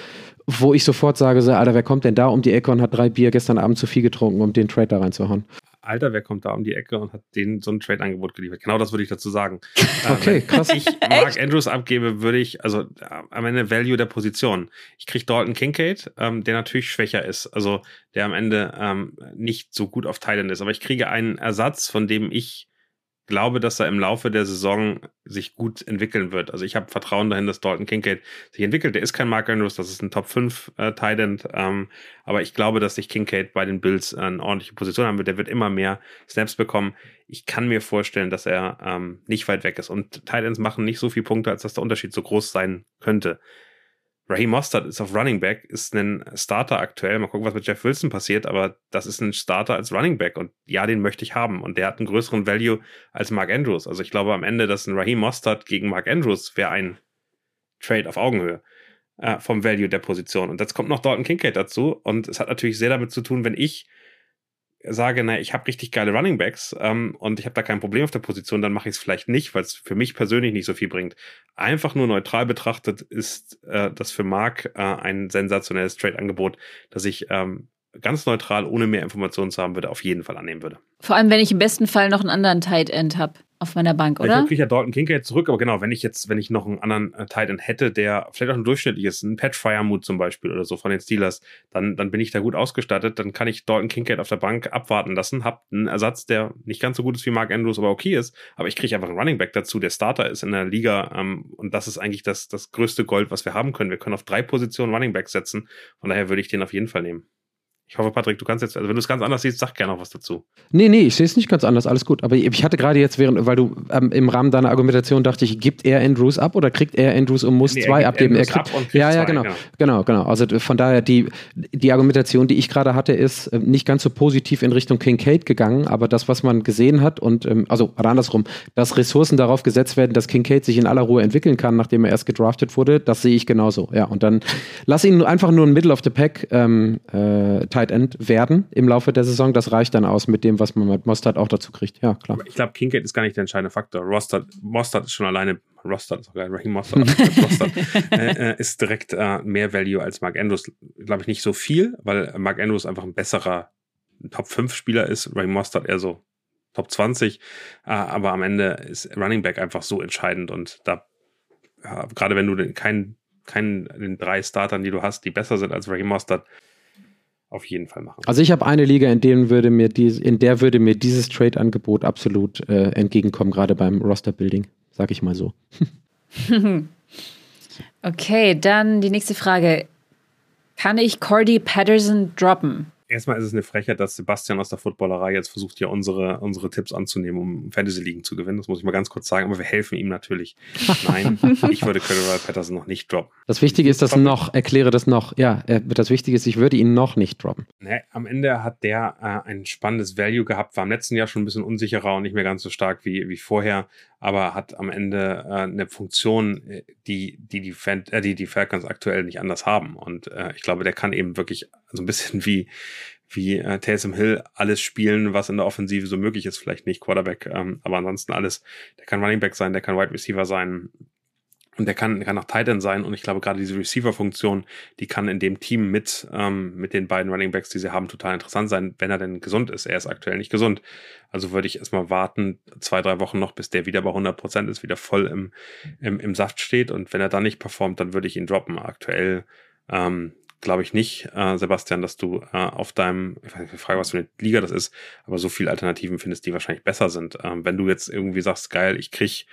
S4: wo ich sofort sage, so, Alter, wer kommt denn da um die Ecke und hat drei Bier gestern Abend zu viel getrunken, um den Trade da reinzuhauen?
S2: Alter, wer kommt da um die Ecke und hat denen so ein Trade-Angebot geliefert? Genau das würde ich dazu sagen. <laughs>
S4: okay, ähm, krass.
S2: Wenn ich <laughs> Mark Andrews abgebe, würde ich, also am Ende Value der Position. Ich kriege Dalton Kincaid, ähm, der natürlich schwächer ist, also der am Ende ähm, nicht so gut auf Thailand ist, aber ich kriege einen Ersatz, von dem ich glaube, dass er im Laufe der Saison sich gut entwickeln wird. Also ich habe Vertrauen dahin, dass Dalton Kincaid sich entwickelt. Der ist kein Mark Andrews, das ist ein Top 5 äh, Tight ähm, aber ich glaube, dass sich Kincaid bei den Bills äh, eine ordentliche Position haben wird. Der wird immer mehr Snaps bekommen. Ich kann mir vorstellen, dass er ähm, nicht weit weg ist. Und Tight machen nicht so viele Punkte, als dass der Unterschied so groß sein könnte. Raheem Mostert ist auf Running Back, ist ein Starter aktuell. Mal gucken, was mit Jeff Wilson passiert, aber das ist ein Starter als Running Back und ja, den möchte ich haben. Und der hat einen größeren Value als Mark Andrews. Also ich glaube am Ende, dass ein Raheem Mostert gegen Mark Andrews wäre ein Trade auf Augenhöhe äh, vom Value der Position. Und jetzt kommt noch Dalton Kincaid dazu und es hat natürlich sehr damit zu tun, wenn ich sage, na, ich habe richtig geile Running Backs ähm, und ich habe da kein Problem auf der Position, dann mache ich es vielleicht nicht, weil es für mich persönlich nicht so viel bringt. Einfach nur neutral betrachtet ist äh, das für Mark äh, ein sensationelles Trade-Angebot, das ich ähm, ganz neutral, ohne mehr Informationen zu haben, würde auf jeden Fall annehmen würde.
S3: Vor allem, wenn ich im besten Fall noch einen anderen Tight End habe auf meiner Bank, oder?
S2: Ich kriege ja Dalton Kincaid zurück, aber genau, wenn ich jetzt, wenn ich noch einen anderen äh, Tight End hätte, der vielleicht auch ein durchschnittliches, ein Pat Firemood zum Beispiel oder so von den Steelers, dann, dann bin ich da gut ausgestattet, dann kann ich Dalton Kincaid auf der Bank abwarten lassen, hab einen Ersatz, der nicht ganz so gut ist wie Mark Andrews, aber okay ist, aber ich kriege einfach einen Running Back dazu, der Starter ist in der Liga ähm, und das ist eigentlich das, das größte Gold, was wir haben können. Wir können auf drei Positionen Running Back setzen, von daher würde ich den auf jeden Fall nehmen. Ich hoffe, Patrick, du kannst jetzt, also wenn du es ganz anders siehst, sag gerne noch was dazu.
S4: Nee, nee, ich sehe es nicht ganz anders, alles gut. Aber ich hatte gerade jetzt, während, weil du ähm, im Rahmen deiner Argumentation dachte ich, gibt er Andrews ab oder kriegt er Andrews und muss nee, zwei abgeben?
S2: er kriegt, ab
S4: ja, ja, genau, ja. genau, genau. Also von daher, die, die Argumentation, die ich gerade hatte, ist äh, nicht ganz so positiv in Richtung Kincaid gegangen, aber das, was man gesehen hat und, ähm, also andersrum, dass Ressourcen darauf gesetzt werden, dass Kincaid sich in aller Ruhe entwickeln kann, nachdem er erst gedraftet wurde, das sehe ich genauso. Ja, und dann lass ihn einfach nur ein Middle of the Pack ähm, äh, Tight End werden im Laufe der Saison. Das reicht dann aus mit dem, was man mit Mostert auch dazu kriegt. Ja, klar.
S2: Ich glaube, Kincaid ist gar nicht der entscheidende Faktor. Rostert, Mostert ist schon alleine, Rostert ist auch geil, Raheem Mostert, <laughs> Rostert, äh, äh, ist direkt äh, mehr Value als Mark Andrews. Glaube ich nicht so viel, weil Mark Andrews einfach ein besserer Top 5 Spieler ist. Raheem Mostert eher so Top 20. Äh, aber am Ende ist Running Back einfach so entscheidend und da, ja, gerade wenn du keinen keinen den drei Startern, die du hast, die besser sind als Raheem Mostert, auf jeden Fall machen.
S4: Also ich habe eine Liga, in, denen würde mir dies, in der würde mir dieses Trade-Angebot absolut äh, entgegenkommen, gerade beim Roster-Building, sag ich mal so. <laughs>
S3: okay, dann die nächste Frage. Kann ich Cordy Patterson droppen?
S2: Erstmal ist es eine Frechheit, dass Sebastian aus der Footballerei jetzt versucht, hier unsere, unsere Tipps anzunehmen, um Fantasy-Ligen zu gewinnen. Das muss ich mal ganz kurz sagen, aber wir helfen ihm natürlich. <laughs> Nein, ich würde Cordell Patterson noch nicht droppen.
S4: Das Wichtige ist das noch, erkläre das noch. Ja, das Wichtige ist, ich würde ihn noch nicht droppen.
S2: Nee, am Ende hat der äh, ein spannendes Value gehabt, war im letzten Jahr schon ein bisschen unsicherer und nicht mehr ganz so stark wie, wie vorher, aber hat am Ende äh, eine Funktion, äh, die die, die, Fan äh, die die Falcons aktuell nicht anders haben. Und äh, ich glaube, der kann eben wirklich so ein bisschen wie wie äh, Taysom Hill alles spielen, was in der Offensive so möglich ist. Vielleicht nicht Quarterback, ähm, aber ansonsten alles. Der kann Running Back sein, der kann Wide Receiver sein. Und der kann, kann auch Tight End sein. Und ich glaube, gerade diese Receiver-Funktion, die kann in dem Team mit, ähm, mit den beiden Running Backs, die sie haben, total interessant sein, wenn er denn gesund ist. Er ist aktuell nicht gesund. Also würde ich erstmal warten, zwei, drei Wochen noch, bis der wieder bei 100 Prozent ist, wieder voll im, im, im Saft steht. Und wenn er dann nicht performt, dann würde ich ihn droppen. Aktuell ähm, glaube ich nicht, äh, Sebastian, dass du äh, auf deinem, ich weiß nicht, frage, was für eine Liga das ist, aber so viele Alternativen findest, die wahrscheinlich besser sind. Ähm, wenn du jetzt irgendwie sagst, geil, ich krieg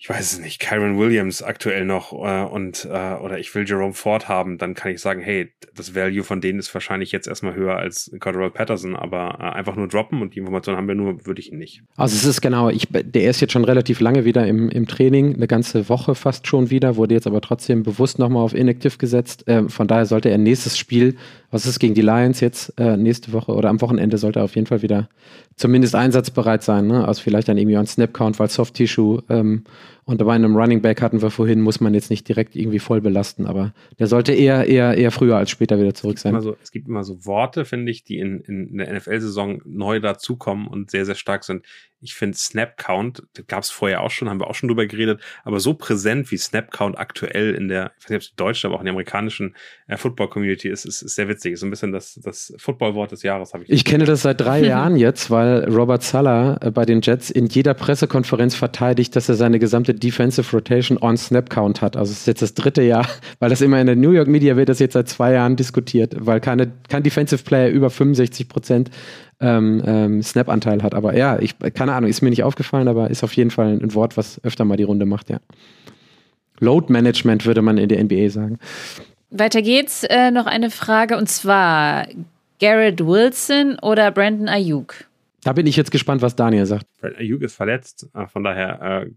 S2: ich weiß es nicht, Kyron Williams aktuell noch äh, und äh, oder ich will Jerome Ford haben, dann kann ich sagen, hey, das Value von denen ist wahrscheinlich jetzt erstmal höher als Cordero Patterson, aber äh, einfach nur droppen und die Information haben wir nur, würde ich ihn nicht.
S4: Also es ist genau, ich, der ist jetzt schon relativ lange wieder im, im Training, eine ganze Woche fast schon wieder, wurde jetzt aber trotzdem bewusst nochmal auf Inactive gesetzt. Äh, von daher sollte er nächstes Spiel, was ist gegen die Lions jetzt äh, nächste Woche oder am Wochenende, sollte er auf jeden Fall wieder zumindest einsatzbereit sein, ne? Also vielleicht dann irgendwie ein Snap-Count, weil Soft-Tissue ähm, und bei einem Running Back hatten wir vorhin, muss man jetzt nicht direkt irgendwie voll belasten, aber der sollte eher, eher, eher früher als später wieder zurück sein.
S2: Es gibt immer so Worte, finde ich, die in, in der NFL-Saison neu dazukommen und sehr, sehr stark sind ich finde Snap Count, gab es vorher auch schon, haben wir auch schon drüber geredet, aber so präsent wie Snap Count aktuell in der, ich weiß nicht, ob es die deutsche, aber auch in der amerikanischen äh, Football-Community ist, ist, ist sehr witzig. Ist so ein bisschen das, das Football-Wort des Jahres, habe ich.
S4: Ich kenne das seit drei <laughs> Jahren jetzt, weil Robert Sala äh, bei den Jets in jeder Pressekonferenz verteidigt, dass er seine gesamte Defensive Rotation on Snap Count hat. Also es ist jetzt das dritte Jahr, <laughs> weil das immer in der New York Media wird das jetzt seit zwei Jahren diskutiert, weil keine, kein Defensive Player über 65 Prozent ähm, ähm, Snap-Anteil hat. Aber ja, ich, keine Ahnung, ist mir nicht aufgefallen, aber ist auf jeden Fall ein Wort, was öfter mal die Runde macht, ja. Load Management würde man in der NBA sagen.
S3: Weiter geht's. Äh, noch eine Frage und zwar Garrett Wilson oder Brandon Ayuk?
S4: Da bin ich jetzt gespannt, was Daniel sagt.
S2: Ayuk ist verletzt, äh, von daher äh,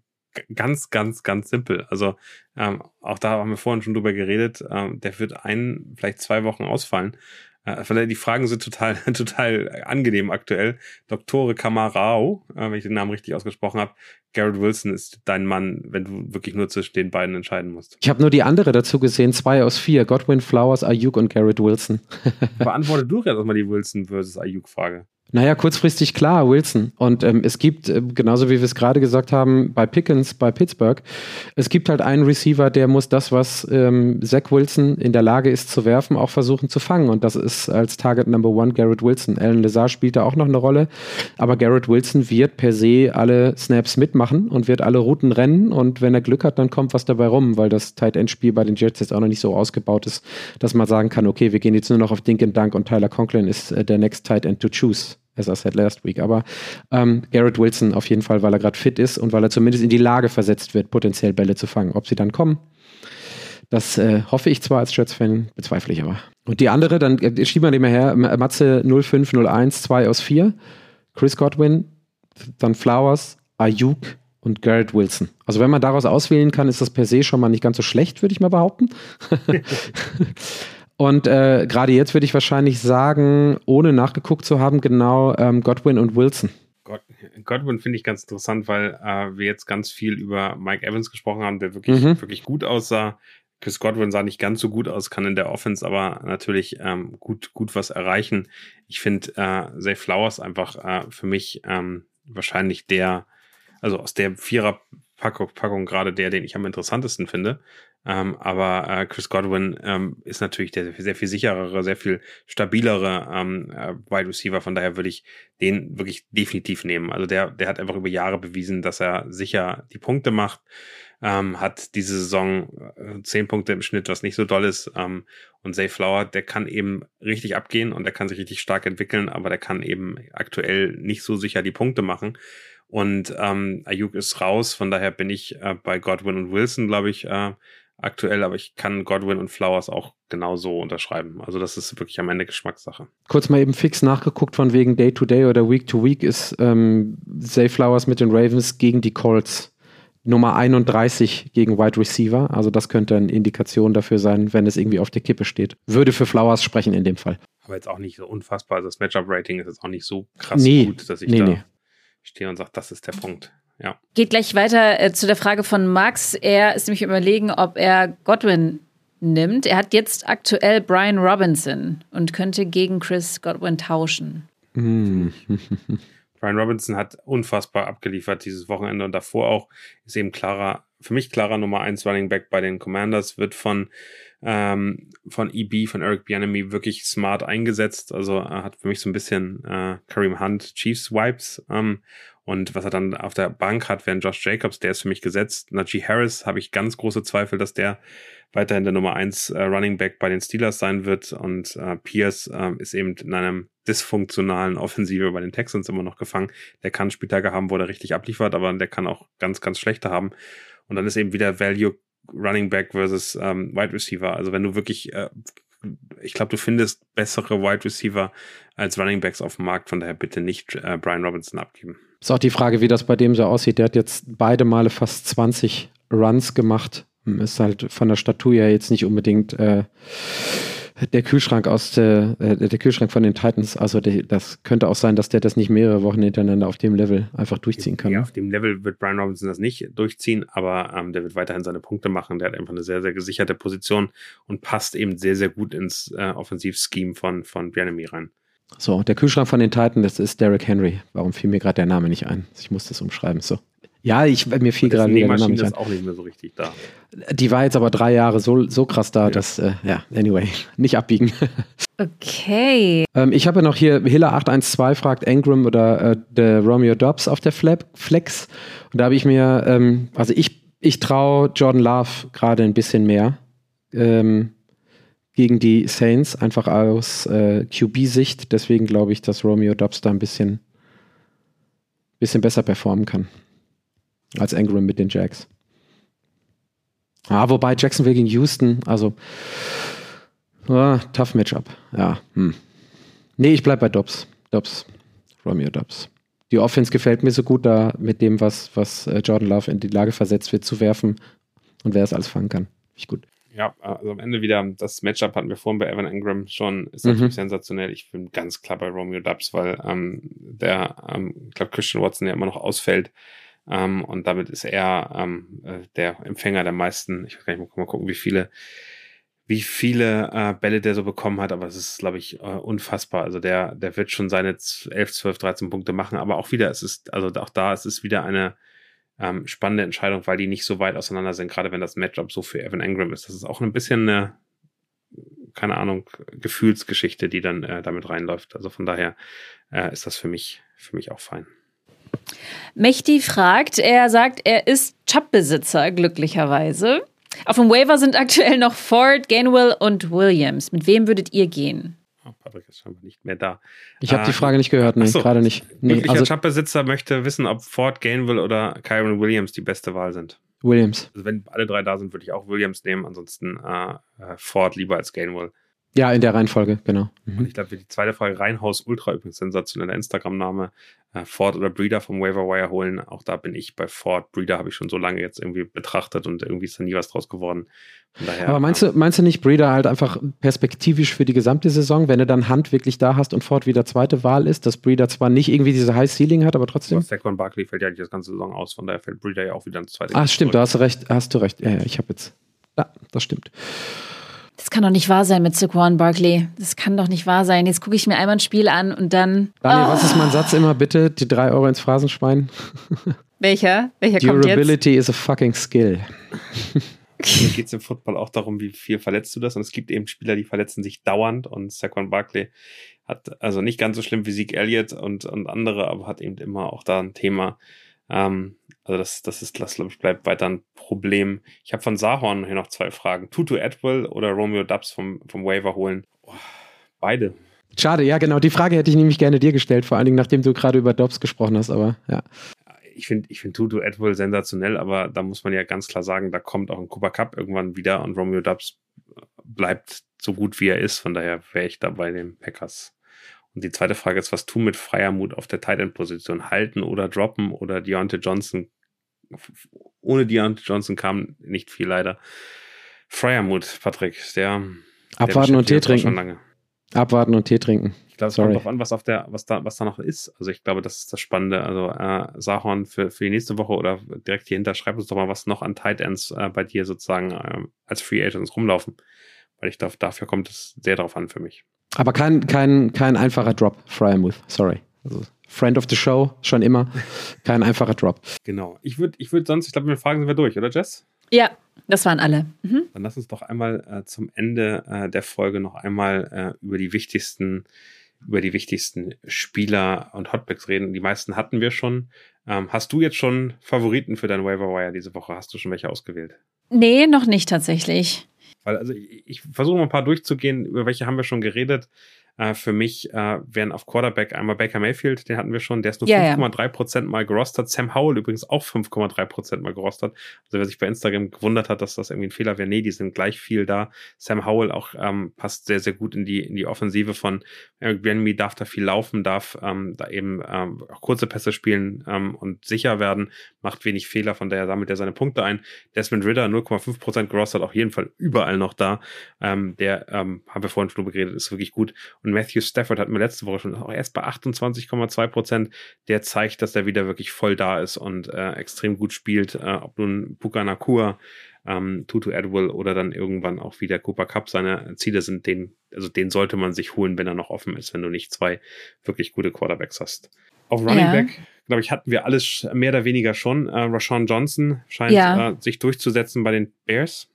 S2: ganz, ganz, ganz simpel. Also ähm, auch da haben wir vorhin schon drüber geredet. Ähm, der wird ein, vielleicht zwei Wochen ausfallen. Äh, die Fragen sind total, <laughs> total angenehm aktuell. Doktore Kamarao, äh, wenn ich den Namen richtig ausgesprochen habe, Garrett Wilson ist dein Mann, wenn du wirklich nur zwischen den beiden entscheiden musst.
S4: Ich habe nur die andere dazu gesehen, zwei aus vier, Godwin Flowers, Ayuk und Garrett Wilson. <laughs>
S2: Beantworte du jetzt erstmal die Wilson versus Ayuk-Frage.
S4: Naja, kurzfristig klar, Wilson. Und ähm, es gibt, äh, genauso wie wir es gerade gesagt haben, bei Pickens, bei Pittsburgh, es gibt halt einen Receiver, der muss das, was ähm, Zach Wilson in der Lage ist zu werfen, auch versuchen zu fangen. Und das ist als Target Number One Garrett Wilson. Alan Lazar spielt da auch noch eine Rolle. Aber Garrett Wilson wird per se alle Snaps mitmachen und wird alle Routen rennen. Und wenn er Glück hat, dann kommt was dabei rum, weil das Tight End Spiel bei den Jets jetzt auch noch nicht so ausgebaut ist, dass man sagen kann, okay, wir gehen jetzt nur noch auf Dink and Dunk und Tyler Conklin ist äh, der next Tight End to choose as I said last week. Aber ähm, Garrett Wilson auf jeden Fall, weil er gerade fit ist und weil er zumindest in die Lage versetzt wird, potenziell Bälle zu fangen. Ob sie dann kommen, das äh, hoffe ich zwar als Jets-Fan, bezweifle ich aber. Und die andere, dann äh, schieben wir die mal her, Matze 0501, 2 aus 4, Chris Godwin, dann Flowers, Ayuk und Garrett Wilson. Also wenn man daraus auswählen kann, ist das per se schon mal nicht ganz so schlecht, würde ich mal behaupten. <laughs> Und äh, gerade jetzt würde ich wahrscheinlich sagen, ohne nachgeguckt zu haben, genau ähm, Godwin und Wilson.
S2: Godwin finde ich ganz interessant, weil äh, wir jetzt ganz viel über Mike Evans gesprochen haben, der wirklich, mhm. wirklich gut aussah. Chris Godwin sah nicht ganz so gut aus, kann in der Offense aber natürlich ähm, gut, gut was erreichen. Ich finde äh, Zay Flowers einfach äh, für mich ähm, wahrscheinlich der, also aus der Vierer-Packung Packung gerade der, den ich am interessantesten finde. Ähm, aber äh, Chris Godwin ähm, ist natürlich der sehr viel sicherere, sehr viel stabilere ähm, äh, Wide Receiver. Von daher würde ich den wirklich definitiv nehmen. Also der, der hat einfach über Jahre bewiesen, dass er sicher die Punkte macht. Ähm, hat diese Saison äh, zehn Punkte im Schnitt, was nicht so doll ist. Ähm, und Zay Flower, der kann eben richtig abgehen und der kann sich richtig stark entwickeln, aber der kann eben aktuell nicht so sicher die Punkte machen. Und ähm, Ayuk ist raus, von daher bin ich äh, bei Godwin und Wilson, glaube ich, äh, aktuell, aber ich kann Godwin und Flowers auch genauso unterschreiben. Also das ist wirklich am Ende Geschmackssache.
S4: Kurz mal eben fix nachgeguckt von wegen Day to Day oder Week to Week ist ähm, Zay Flowers mit den Ravens gegen die Colts Nummer 31 gegen Wide Receiver. Also das könnte eine Indikation dafür sein, wenn es irgendwie auf der Kippe steht. Würde für Flowers sprechen in dem Fall.
S2: Aber jetzt auch nicht so unfassbar. Also das Matchup-Rating ist jetzt auch nicht so krass nee, gut, dass ich nee, da nee. stehe und sage, das ist der Punkt. Ja.
S3: Geht gleich weiter äh, zu der Frage von Max. Er ist nämlich überlegen, ob er Godwin nimmt. Er hat jetzt aktuell Brian Robinson und könnte gegen Chris Godwin tauschen. Mm. <laughs>
S2: Brian Robinson hat unfassbar abgeliefert dieses Wochenende und davor auch ist eben klarer, für mich klarer Nummer 1 Running Back bei den Commanders, wird von, ähm, von EB, von Eric Bianemi wirklich smart eingesetzt. Also er hat für mich so ein bisschen äh, Kareem Hunt Chiefs Wipes. Ähm, und was er dann auf der Bank hat, während Josh Jacobs, der ist für mich gesetzt. Najee Harris habe ich ganz große Zweifel, dass der weiterhin der Nummer 1 äh, Running Back bei den Steelers sein wird. Und äh, Pierce äh, ist eben in einem dysfunktionalen Offensive bei den Texans immer noch gefangen. Der kann Spieltage haben, wo er richtig abliefert, aber der kann auch ganz, ganz schlechte haben. Und dann ist eben wieder Value Running Back versus ähm, Wide Receiver. Also wenn du wirklich, äh, ich glaube, du findest bessere Wide Receiver als Running Backs auf dem Markt, von daher bitte nicht äh, Brian Robinson abgeben.
S4: Ist auch die Frage, wie das bei dem so aussieht. Der hat jetzt beide Male fast 20 Runs gemacht. Ist halt von der Statur ja jetzt nicht unbedingt äh, der Kühlschrank aus der, äh, der Kühlschrank von den Titans. Also der, das könnte auch sein, dass der das nicht mehrere Wochen hintereinander auf dem Level einfach durchziehen kann.
S2: Ja, auf dem Level wird Brian Robinson das nicht durchziehen, aber ähm, der wird weiterhin seine Punkte machen. Der hat einfach eine sehr, sehr gesicherte Position und passt eben sehr, sehr gut ins äh, Offensivscheme von, von Bianemi rein.
S4: So, der Kühlschrank von den Titans, das ist Derrick Henry. Warum fiel mir gerade der Name nicht ein? Ich muss das umschreiben. So. Ja, ich, mir fiel gerade
S2: wieder der Name nicht ein. ist auch nicht mehr so richtig da.
S4: Die war jetzt aber drei Jahre so, so krass da, ja. dass, äh, ja, anyway, nicht abbiegen.
S3: Okay.
S4: ähm, ich habe noch hier, Hiller812 fragt Engram oder äh, der Romeo Dobbs auf der Flex. Und da habe ich mir, ähm, also ich, ich traue Jordan Love gerade ein bisschen mehr. Ähm, gegen die Saints, einfach aus äh, QB-Sicht. Deswegen glaube ich, dass Romeo Dobbs da ein bisschen, bisschen besser performen kann als Ingram mit den Jacks. Ah, wobei Jacksonville gegen Houston, also ah, tough Matchup. Ja. Hm. Nee, ich bleibe bei Dobbs. Dobbs. Romeo Dobbs. Die Offense gefällt mir so gut da mit dem, was, was äh, Jordan Love in die Lage versetzt wird, zu werfen und wer es alles fangen kann. Ich gut
S2: ja, also am Ende wieder das Matchup hatten wir vorhin bei Evan Ingram schon, ist natürlich mhm. sensationell. Ich bin ganz klar bei Romeo Dubs, weil ähm, der, ähm, ich glaube, Christian Watson ja immer noch ausfällt. Ähm, und damit ist er ähm, äh, der Empfänger der meisten, ich gar nicht, mal gucken, wie viele, wie viele äh, Bälle der so bekommen hat, aber es ist, glaube ich, äh, unfassbar. Also der, der wird schon seine 11, 12, 13 Punkte machen, aber auch wieder, es ist, also auch da, es ist wieder eine ähm, spannende Entscheidung, weil die nicht so weit auseinander sind, gerade wenn das Matchup so für Evan Engram ist. Das ist auch ein bisschen eine, keine Ahnung, Gefühlsgeschichte, die dann äh, damit reinläuft. Also von daher äh, ist das für mich, für mich auch fein.
S3: Mechti fragt, er sagt, er ist Chubb-Besitzer, glücklicherweise. Auf dem Waiver sind aktuell noch Ford, Gainwell und Williams. Mit wem würdet ihr gehen?
S2: Oh, Patrick ist scheinbar nicht mehr da.
S4: Ich habe äh, die Frage nicht gehört, nee, so, gerade nicht.
S2: Nee, möglicher also, Chubb-Besitzer möchte wissen, ob Ford, Gainwell oder Kyron Williams die beste Wahl sind.
S4: Williams.
S2: Also wenn alle drei da sind, würde ich auch Williams nehmen, ansonsten äh, äh Ford lieber als Gainwell.
S4: Ja, in der Reihenfolge, genau.
S2: Mhm. Und ich glaube, für die zweite Frage, Reinhaus Ultra, übrigens sensationeller Instagram-Name, äh, Ford oder Breeder vom Waiver Wire holen. Auch da bin ich bei Ford. Breeder habe ich schon so lange jetzt irgendwie betrachtet und irgendwie ist da nie was draus geworden.
S4: Daher, Aber meinst du, meinst du nicht Breeder halt einfach perspektivisch für die gesamte Saison, wenn du dann Hand wirklich da hast und Ford wieder zweite Wahl ist, dass Breeder zwar nicht irgendwie diese High Ceiling hat, aber trotzdem. Aber
S2: Saquon Barkley fällt ja nicht das ganze Saison aus, von daher fällt Breeder ja auch wieder ins zweite.
S4: Ah, stimmt, zurück. du hast recht, hast du recht. Ja, ja ich habe jetzt. Ja, das stimmt.
S3: Das kann doch nicht wahr sein mit Saquon Barkley. Das kann doch nicht wahr sein. Jetzt gucke ich mir einmal ein Spiel an und dann.
S4: Daniel,
S3: oh.
S4: was ist mein Satz immer bitte? Die drei Euro ins Phrasenschwein. <laughs>
S3: Welcher? Welcher kommt jetzt?
S4: Durability is a fucking skill.
S2: Mir geht es im Football auch darum, wie viel verletzt du das. Und es gibt eben Spieler, die verletzen sich dauernd. Und Saquon Barkley hat also nicht ganz so schlimm wie Zeke Elliott und, und andere, aber hat eben immer auch da ein Thema. Ähm, also das, das ist, das glaube ich, bleibt weiter ein Problem. Ich habe von Sahorn hier noch zwei Fragen. Tutu Atwell oder Romeo Dubs vom, vom Waiver holen? Oh, beide.
S4: Schade, ja, genau. Die Frage hätte ich nämlich gerne dir gestellt, vor allen Dingen, nachdem du gerade über Dobbs gesprochen hast, aber ja.
S2: Ich finde ich find Tutu Atwell sensationell, aber da muss man ja ganz klar sagen, da kommt auch ein Cooper Cup irgendwann wieder und Romeo Dubs bleibt so gut wie er ist. Von daher wäre ich da bei den Packers. Und die zweite Frage ist, was tun mit freier Mut auf der Tight End Position? Halten oder droppen oder Deontay Johnson? Ohne Deontay Johnson kam nicht viel leider. Freier Mut, Patrick, der.
S4: Abwarten
S2: der
S4: und Tee trinken. Abwarten und Tee trinken.
S2: Ich glaube, es
S4: Sorry.
S2: kommt drauf an, was auf der, was da, was da noch ist. Also ich glaube, das ist das Spannende. Also äh, Sahorn für, für die nächste Woche oder direkt hier hinter, schreib uns doch mal, was noch an Tight Ends äh, bei dir sozusagen äh, als Free Agents rumlaufen. Weil ich darf, dafür kommt es sehr drauf an für mich.
S4: Aber kein, kein, kein einfacher Drop, Fryermuth. Sorry. Also, Friend of the Show, schon immer. Kein einfacher Drop.
S2: Genau. Ich würde, ich würde sonst, ich glaube, mit den Fragen sind wir durch, oder Jess?
S3: Ja, das waren alle. Mhm.
S2: Dann lass uns doch einmal äh, zum Ende äh, der Folge noch einmal äh, über die wichtigsten, über die wichtigsten Spieler und Hotpicks reden. Die meisten hatten wir schon. Ähm, hast du jetzt schon Favoriten für dein Waiver Wire diese Woche? Hast du schon welche ausgewählt?
S3: Nee, noch nicht tatsächlich.
S2: Weil, also ich, ich versuche mal ein paar durchzugehen, über welche haben wir schon geredet. Äh, für mich äh, wären auf Quarterback einmal Baker Mayfield, den hatten wir schon, der ist nur
S3: Ja, ja.
S2: 5,3% mal gerostet. Sam Howell übrigens auch 5,3% mal gerostet. Also wer sich bei Instagram gewundert hat, dass das irgendwie ein Fehler wäre, nee, die sind gleich viel da. Sam Howell auch ähm, passt sehr, sehr gut in die, in die Offensive von Eric Bieniemy, darf da viel laufen, darf ähm, da eben ähm, auch kurze Pässe spielen ähm, und sicher werden, macht wenig Fehler, von daher sammelt er seine Punkte ein. Desmond Ritter 0,5% gerostet, auf jeden Fall überall noch da. Ähm, der, ähm, haben wir vorhin schon drüber geredet, ist wirklich gut. Und Matthew Stafford hatten wir letzte Woche schon auch erst bei 28,2 Prozent. Der zeigt, dass er wieder wirklich voll da ist und äh, extrem gut spielt. Äh, ob nun Puka Nakua, ähm, Tutu Adwell oder dann irgendwann auch wieder Cooper Cup seine Ziele sind, den, also den sollte man sich holen, wenn er noch offen ist, wenn du nicht zwei wirklich gute Quarterbacks hast. Auf Running
S3: Ja.
S2: Back, glaube ich, hatten wir alles mehr oder weniger schon. Äh, Rashawn Johnson scheint
S3: Ja.
S2: äh, sich durchzusetzen bei den Bears.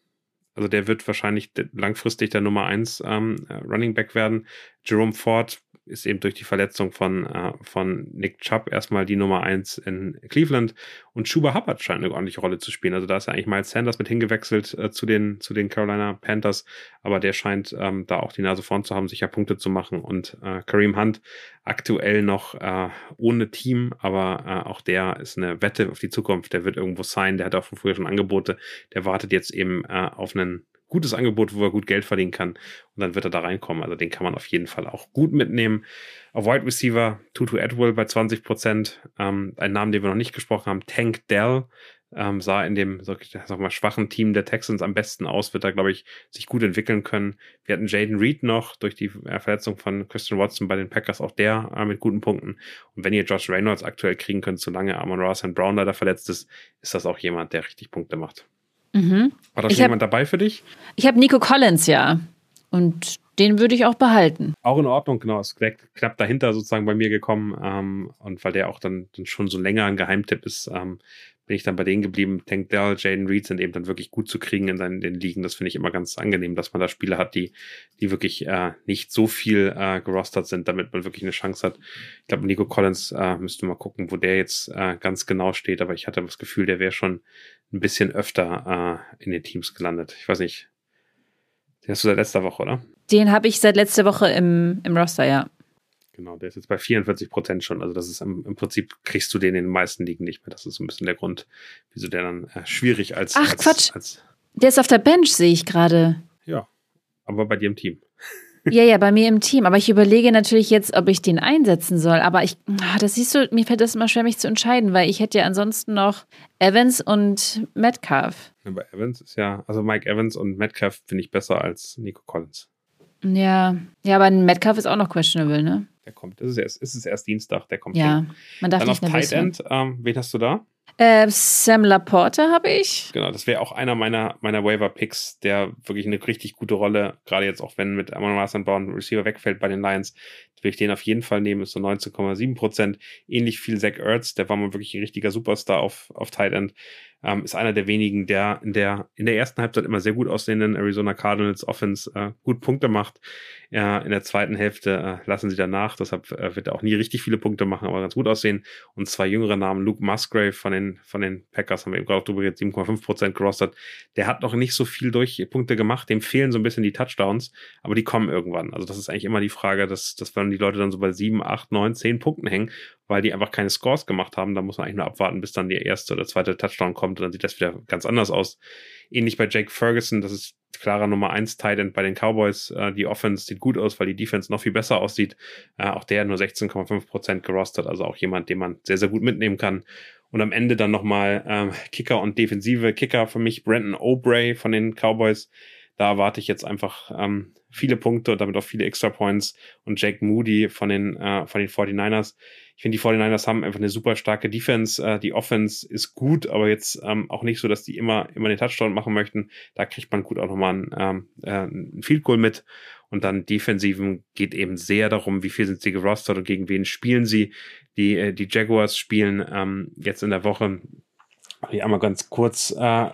S2: Also der wird wahrscheinlich langfristig der Nummer 1 ähm, äh, Running Back werden. Jerome Ford ist eben durch die Verletzung von, äh, von Nick Chubb erstmal die Nummer 1 in Cleveland. Und Schuba Hubbard scheint eine ordentliche Rolle zu spielen. Also da ist ja eigentlich Miles Sanders mit hingewechselt äh, zu, den, zu den Carolina Panthers. Aber der scheint ähm, da auch die Nase vorn zu haben, sicher Punkte zu machen. Und äh, Kareem Hunt aktuell noch äh, ohne Team, aber äh, auch der ist eine Wette auf die Zukunft. Der wird irgendwo sein. Der hat auch von früher schon Angebote. Der wartet jetzt eben äh, auf ein gutes Angebot, wo er gut Geld verdienen kann. Und dann wird er da reinkommen. Also den kann man auf jeden Fall auch gut mitnehmen. Auf Wide Receiver Tutu Atwell bei 20 Prozent. Ähm, ein Name, den wir noch nicht gesprochen haben, Tank Dell. Ähm, sah in dem sag ich sag mal, schwachen Team der Texans am besten aus, wird da, glaube ich, sich gut entwickeln können. Wir hatten Jaden Reed noch durch die äh, Verletzung von Christian Watson bei den Packers, auch der äh, mit guten Punkten. Und wenn ihr Josh Reynolds aktuell kriegen könnt, solange Amon Ross und Brown leider verletzt ist, ist das auch jemand, der richtig Punkte macht.
S3: Mhm.
S2: War da schon
S3: hab-
S2: jemand dabei für dich?
S3: Ich habe Nico Collins, ja. Und den würde ich auch behalten.
S2: Auch in Ordnung, genau. Ist knapp dahinter sozusagen bei mir gekommen. Ähm, und weil der auch dann, dann schon so länger ein Geheimtipp ist, ähm, bin ich dann bei denen geblieben. Tank Dell, Jaden Reed sind eben dann wirklich gut zu kriegen in seinen, den Ligen. Das finde ich immer ganz angenehm, dass man da Spieler hat, die, die wirklich äh, nicht so viel äh, gerostert sind, damit man wirklich eine Chance hat. Ich glaube, Nico Collins äh, müsste mal gucken, wo der jetzt äh, ganz genau steht. Aber ich hatte das Gefühl, der wäre schon ein bisschen öfter äh, in den Teams gelandet. Ich weiß nicht. Den hast du seit letzter Woche, oder?
S3: Den habe ich seit letzter Woche im, im Roster, ja.
S2: Genau, der ist jetzt bei 44 Prozent schon. Also das ist im, im Prinzip kriegst du den in den meisten Ligen nicht mehr. Das ist so ein bisschen der Grund, wieso der dann äh, schwierig als,
S3: Ach,
S2: als,
S3: Quatsch.
S2: als
S3: Der ist auf der Bench, sehe ich gerade.
S2: ja, aber bei dir im Team.
S3: Ja, ja, bei mir im Team. Aber ich überlege natürlich jetzt, ob ich den einsetzen soll. Aber ich, ah, das siehst du, mir fällt das immer schwer, mich zu entscheiden, weil ich hätte ja ansonsten noch Evans und Metcalf.
S2: Aber Evans ist ja, also Mike Evans und Metcalf finde ich besser als Nico Collins.
S3: Ja, ja, aber Metcalf ist auch noch questionable, ne?
S2: Der kommt. Es ist erst, es ist erst Dienstag, der kommt.
S3: Ja,
S2: hin.
S3: man darf
S2: Dann auf
S3: nicht
S2: Tight
S3: nervös werden.
S2: End, ähm, wen hast du da?
S3: Äh, Sam Laporte habe ich.
S2: Genau, das wäre auch einer meiner, meiner Waiver-Picks, der wirklich eine richtig gute Rolle, gerade jetzt auch wenn mit Amon Marsan Brown Receiver wegfällt bei den Lions, will ich den auf jeden Fall nehmen, ist so 19,7 Prozent. Ähnlich viel Zach Ertz, der war mal wirklich ein richtiger Superstar auf, auf Tight End. Ähm, ist einer der wenigen, der in der, in der ersten Halbzeit immer sehr gut aussehenden Arizona Cardinals Offense äh, gut Punkte macht. Ja, in der zweiten Hälfte äh, lassen sie danach, deshalb äh, wird er auch nie richtig viele Punkte machen, aber ganz gut aussehen. Und zwei jüngere Namen, Luke Musgrave von den, von den Packers, haben wir eben gerade drüber jetzt 7,5% gerostet. Der hat noch nicht so viel durch Punkte gemacht, dem fehlen so ein bisschen die Touchdowns, aber die kommen irgendwann. Also das ist eigentlich immer die Frage, dass, dass wenn die Leute dann so bei 7, 8, 9, 10 Punkten hängen, weil die einfach keine Scores gemacht haben, da muss man eigentlich nur abwarten, bis dann der erste oder zweite Touchdown kommt und dann sieht das wieder ganz anders aus. Ähnlich bei Jake Ferguson, das ist klarer Nummer 1 Tight End bei den Cowboys. Äh, die Offense sieht gut aus, weil die Defense noch viel besser aussieht. Äh, auch der nur 16,5% gerostet, also auch jemand, den man sehr, sehr gut mitnehmen kann. Und am Ende dann nochmal ähm, Kicker und Defensive. Kicker für mich Brandon O'Bray von den Cowboys. Da erwarte ich jetzt einfach ähm, viele Punkte und damit auch viele Extra Points. Und Jake Moody von den, äh, von den 49ers ich finde, die 49ers haben einfach eine super starke Defense. Äh, die Offense ist gut, aber jetzt ähm, auch nicht so, dass die immer, immer den Touchdown machen möchten. Da kriegt man gut auch nochmal ein, ähm, äh, ein Field Goal mit. Und dann Defensiven geht eben sehr darum, wie viel sind sie gerostert und gegen wen spielen sie. Die, äh, die Jaguars spielen ähm, jetzt in der Woche, ich einmal ganz kurz äh,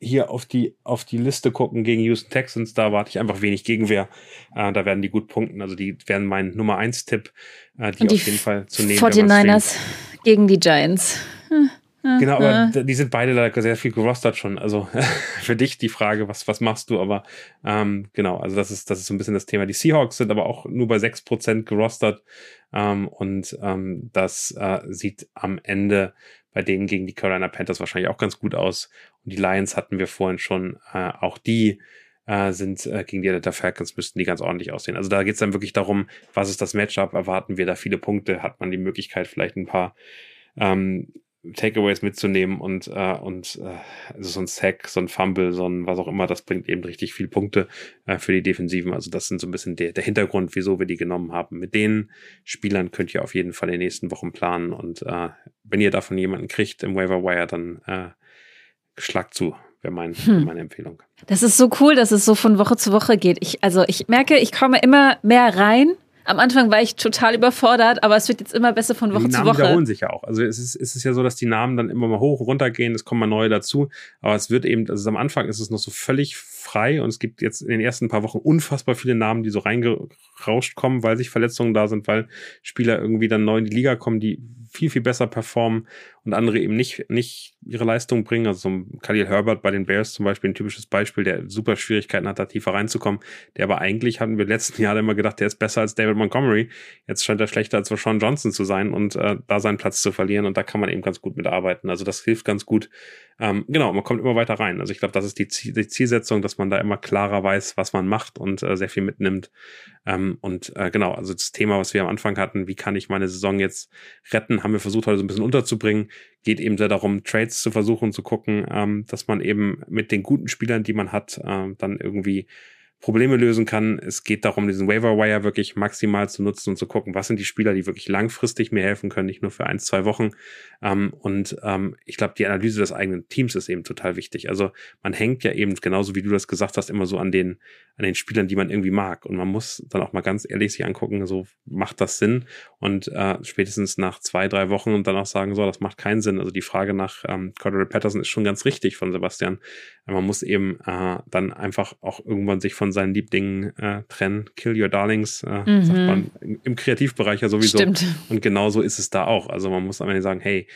S2: hier auf die, auf die Liste gucken gegen Houston Texans, da warte ich einfach wenig Gegenwehr. Äh, da werden die gut punkten. Also die werden mein Nummer 1 Tipp, äh, die, die auf jeden Fall zu nehmen.
S3: 49ers gegen die Giants.
S2: Genau, aber die sind beide leider sehr viel gerostert schon. Also <laughs> für dich die Frage, was, was machst du? Aber ähm, genau, also das ist, das ist so ein bisschen das Thema. Die Seahawks sind aber auch nur bei 6% gerostert. Ähm, und ähm, das äh, sieht am Ende bei denen gegen die Carolina Panthers wahrscheinlich auch ganz gut aus. Und die Lions hatten wir vorhin schon, äh, auch die äh, sind äh, gegen die Atlanta Falcons, müssten die ganz ordentlich aussehen. Also da geht es dann wirklich darum, was ist das Matchup, erwarten wir da viele Punkte, hat man die Möglichkeit, vielleicht ein paar ähm, Takeaways mitzunehmen und, äh, und äh, also so ein Sack, so ein Fumble, so ein was auch immer, das bringt eben richtig viel Punkte äh, für die Defensiven. Also das sind so ein bisschen der, der Hintergrund, wieso wir die genommen haben. Mit den Spielern könnt ihr auf jeden Fall in den nächsten Wochen planen und äh, wenn ihr davon jemanden kriegt im Waiver Wire, dann äh, schlag zu, wäre mein, hm. meine Empfehlung.
S3: Das ist so cool, dass es so von Woche zu Woche geht. Ich, also ich merke, ich komme immer mehr rein am Anfang war ich total überfordert, aber es wird jetzt immer besser von Woche zu Woche.
S2: Die wiederholen sich ja auch. Also es ist, es ist ja so, dass die Namen dann immer mal hoch und runter gehen, es kommen mal neue dazu. Aber es wird eben, also am Anfang ist es noch so völlig frei und es gibt jetzt in den ersten paar Wochen unfassbar viele Namen, die so reingerauscht kommen, weil sich Verletzungen da sind, weil Spieler irgendwie dann neu in die Liga kommen, die viel, viel besser performen und andere eben nicht, nicht ihre Leistung bringen. Also so ein Khalil Herbert bei den Bears zum Beispiel ein typisches Beispiel, der super Schwierigkeiten hat, da tiefer reinzukommen. Der aber eigentlich hatten wir letzten Jahre immer gedacht, der ist besser als David Montgomery. Jetzt scheint er schlechter als Sean Johnson zu sein und äh, da seinen Platz zu verlieren. Und da kann man eben ganz gut mitarbeiten. Also das hilft ganz gut. Ähm, genau, man kommt immer weiter rein. Also ich glaube, das ist die, Ziel, die, Zielsetzung, dass man da immer klarer weiß, was man macht und äh, sehr viel mitnimmt. Ähm, und äh, genau, also das Thema, was wir am Anfang hatten, wie kann ich meine Saison jetzt retten, haben wir versucht heute so ein bisschen unterzubringen. Geht eben sehr darum, Trades zu versuchen zu gucken, ähm, dass man eben mit den guten Spielern, die man hat, äh, dann irgendwie Probleme lösen kann. Es geht darum, diesen Waiver Wire wirklich maximal zu nutzen und zu gucken, was sind die Spieler, die wirklich langfristig mir helfen können, nicht nur für ein, zwei Wochen. Ähm, und ähm, ich glaube, die Analyse des eigenen Teams ist eben total wichtig. Also man hängt ja eben, genauso wie du das gesagt hast, immer so an den, an den Spielern, die man irgendwie mag. Und man muss dann auch mal ganz ehrlich sich angucken, so macht das Sinn? Und äh, spätestens nach zwei, drei Wochen und dann auch sagen, so, das macht keinen Sinn. Also die Frage nach ähm, Cordero Patterson ist schon ganz richtig von Sebastian. Man muss eben äh, dann einfach auch irgendwann sich von von seinen Lieblingen äh, trennen. Kill Your Darlings, äh, mhm. sagt man im Kreativbereich ja sowieso.
S3: Stimmt.
S2: Und genauso ist es da auch. Also man muss am Ende sagen, hey,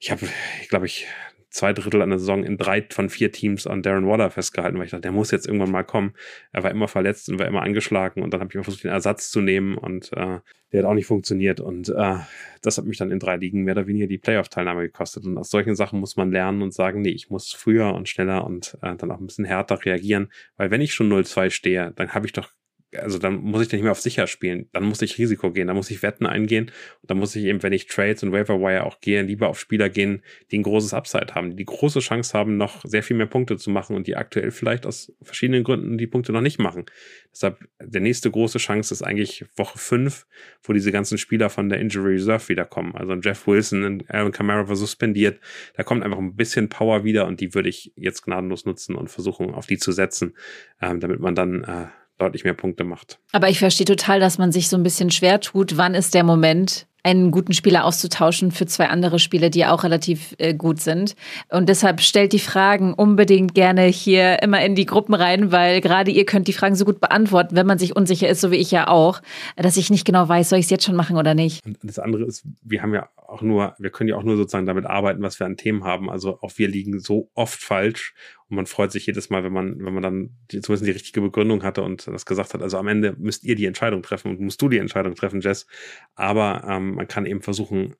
S2: ich habe, glaube ich, zwei Drittel an der Saison in drei von vier Teams an Darren Waller festgehalten, weil ich dachte, der muss jetzt irgendwann mal kommen. Er war immer verletzt und war immer angeschlagen und dann habe ich mal versucht, den Ersatz zu nehmen und äh, der hat auch nicht funktioniert und äh, das hat mich dann in drei Ligen mehr oder weniger die Playoff-Teilnahme gekostet und aus solchen Sachen muss man lernen und sagen, nee, ich muss früher und schneller und äh, dann auch ein bisschen härter reagieren, weil wenn ich schon 0-2 stehe, dann habe ich doch also dann muss ich nicht mehr auf sicher spielen. Dann muss ich Risiko gehen, dann muss ich Wetten eingehen und dann muss ich eben, wenn ich Trades und Waiver Wire auch gehe, lieber auf Spieler gehen, die ein großes Upside haben, die die große Chance haben, noch sehr viel mehr Punkte zu machen und die aktuell vielleicht aus verschiedenen Gründen die Punkte noch nicht machen. Deshalb, der nächste große Chance ist eigentlich Woche 5, wo diese ganzen Spieler von der Injury Reserve wiederkommen. Also Jeff Wilson und Aaron Camara war suspendiert. Da kommt einfach ein bisschen Power wieder und die würde ich jetzt gnadenlos nutzen und versuchen, auf die zu setzen, ähm, damit man dann äh, deutlich mehr Punkte macht.
S3: Aber ich verstehe total, dass man sich so ein bisschen schwer tut. Wann ist der Moment, einen guten Spieler auszutauschen für zwei andere Spieler, die auch relativ äh, gut sind. Und deshalb stellt die Fragen unbedingt gerne hier immer in die Gruppen rein, weil gerade ihr könnt die Fragen so gut beantworten, wenn man sich unsicher ist, so wie ich ja auch, dass ich nicht genau weiß, soll ich es jetzt schon machen oder nicht.
S2: Und das andere ist, wir haben ja auch nur, wir können ja auch nur sozusagen damit arbeiten, was wir an Themen haben. Also auch wir liegen so oft falsch und man freut sich jedes Mal, wenn man, wenn man dann die, zumindest die richtige Begründung hatte und das gesagt hat. Also am Ende müsst ihr die Entscheidung treffen und musst du die Entscheidung treffen, Jess. Aber ähm, man kann eben versuchen,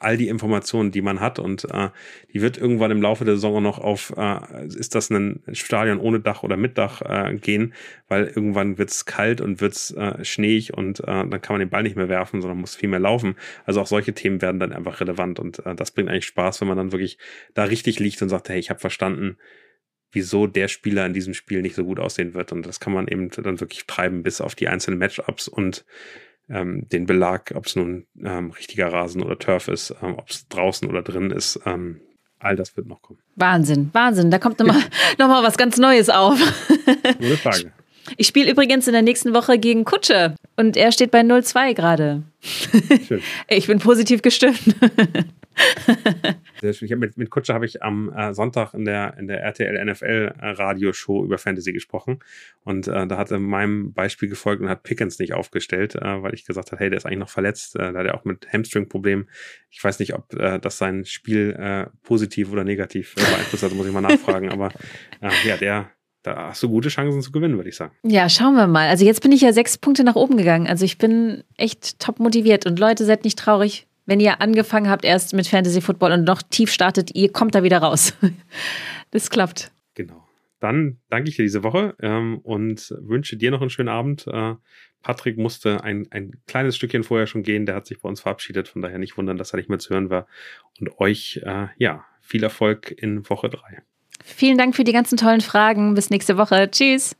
S2: all die Informationen, die man hat und äh, die wird irgendwann im Laufe der Saison noch auf, äh, ist das ein Stadion ohne Dach oder mit Dach äh, gehen, weil irgendwann wird's kalt und wird's äh, schneeig und äh, dann kann man den Ball nicht mehr werfen, sondern muss viel mehr laufen. Also auch solche Themen werden dann einfach relevant und äh, das bringt eigentlich Spaß, wenn man dann wirklich da richtig liegt und sagt, hey, ich habe verstanden, wieso der Spieler in diesem Spiel nicht so gut aussehen wird und das kann man eben dann wirklich treiben bis auf die einzelnen Matchups und ähm, den Belag, ob es nun ähm, richtiger Rasen oder Turf ist, ähm, ob es draußen oder drin ist. Ähm, all das wird noch kommen.
S3: Wahnsinn, Wahnsinn. Da kommt nochmal noch mal was ganz Neues auf.
S2: Gute Frage.
S3: Ich spiele übrigens in der nächsten Woche gegen Kutsche und er steht bei 0-2 gerade. <laughs> Ich bin positiv gestimmt.
S2: Sehr schön. Mit, mit Kutscher habe ich am äh, Sonntag in der, in der RTL NFL äh, Radioshow über Fantasy gesprochen. Und äh, da hat er meinem Beispiel gefolgt und hat Pickens nicht aufgestellt, äh, weil ich gesagt habe, hey, der ist eigentlich noch verletzt. Äh, da hat er auch mit Hamstring-Problemen. Ich weiß nicht, ob äh, das sein Spiel positiv oder negativ beeinflusst hat, muss ich mal nachfragen. Aber ja, der, da hast du gute Chancen zu gewinnen, würde ich sagen.
S3: Ja, schauen wir mal. Also jetzt bin ich ja sechs Punkte nach oben gegangen. Also ich bin echt top motiviert. Und Leute, seid nicht traurig wenn ihr angefangen habt erst mit Fantasy Football und noch tief startet, ihr kommt da wieder raus. <laughs> das klappt.
S2: Genau. Dann danke ich dir diese Woche ähm, und wünsche dir noch einen schönen Abend. Äh, Patrick musste ein, ein kleines Stückchen vorher schon gehen. Der hat sich bei uns verabschiedet. Von daher nicht wundern, dass er nicht mehr zu hören war. Und euch, äh, ja, viel Erfolg in Woche drei.
S3: Vielen Dank für die ganzen tollen Fragen. Bis nächste Woche. Tschüss.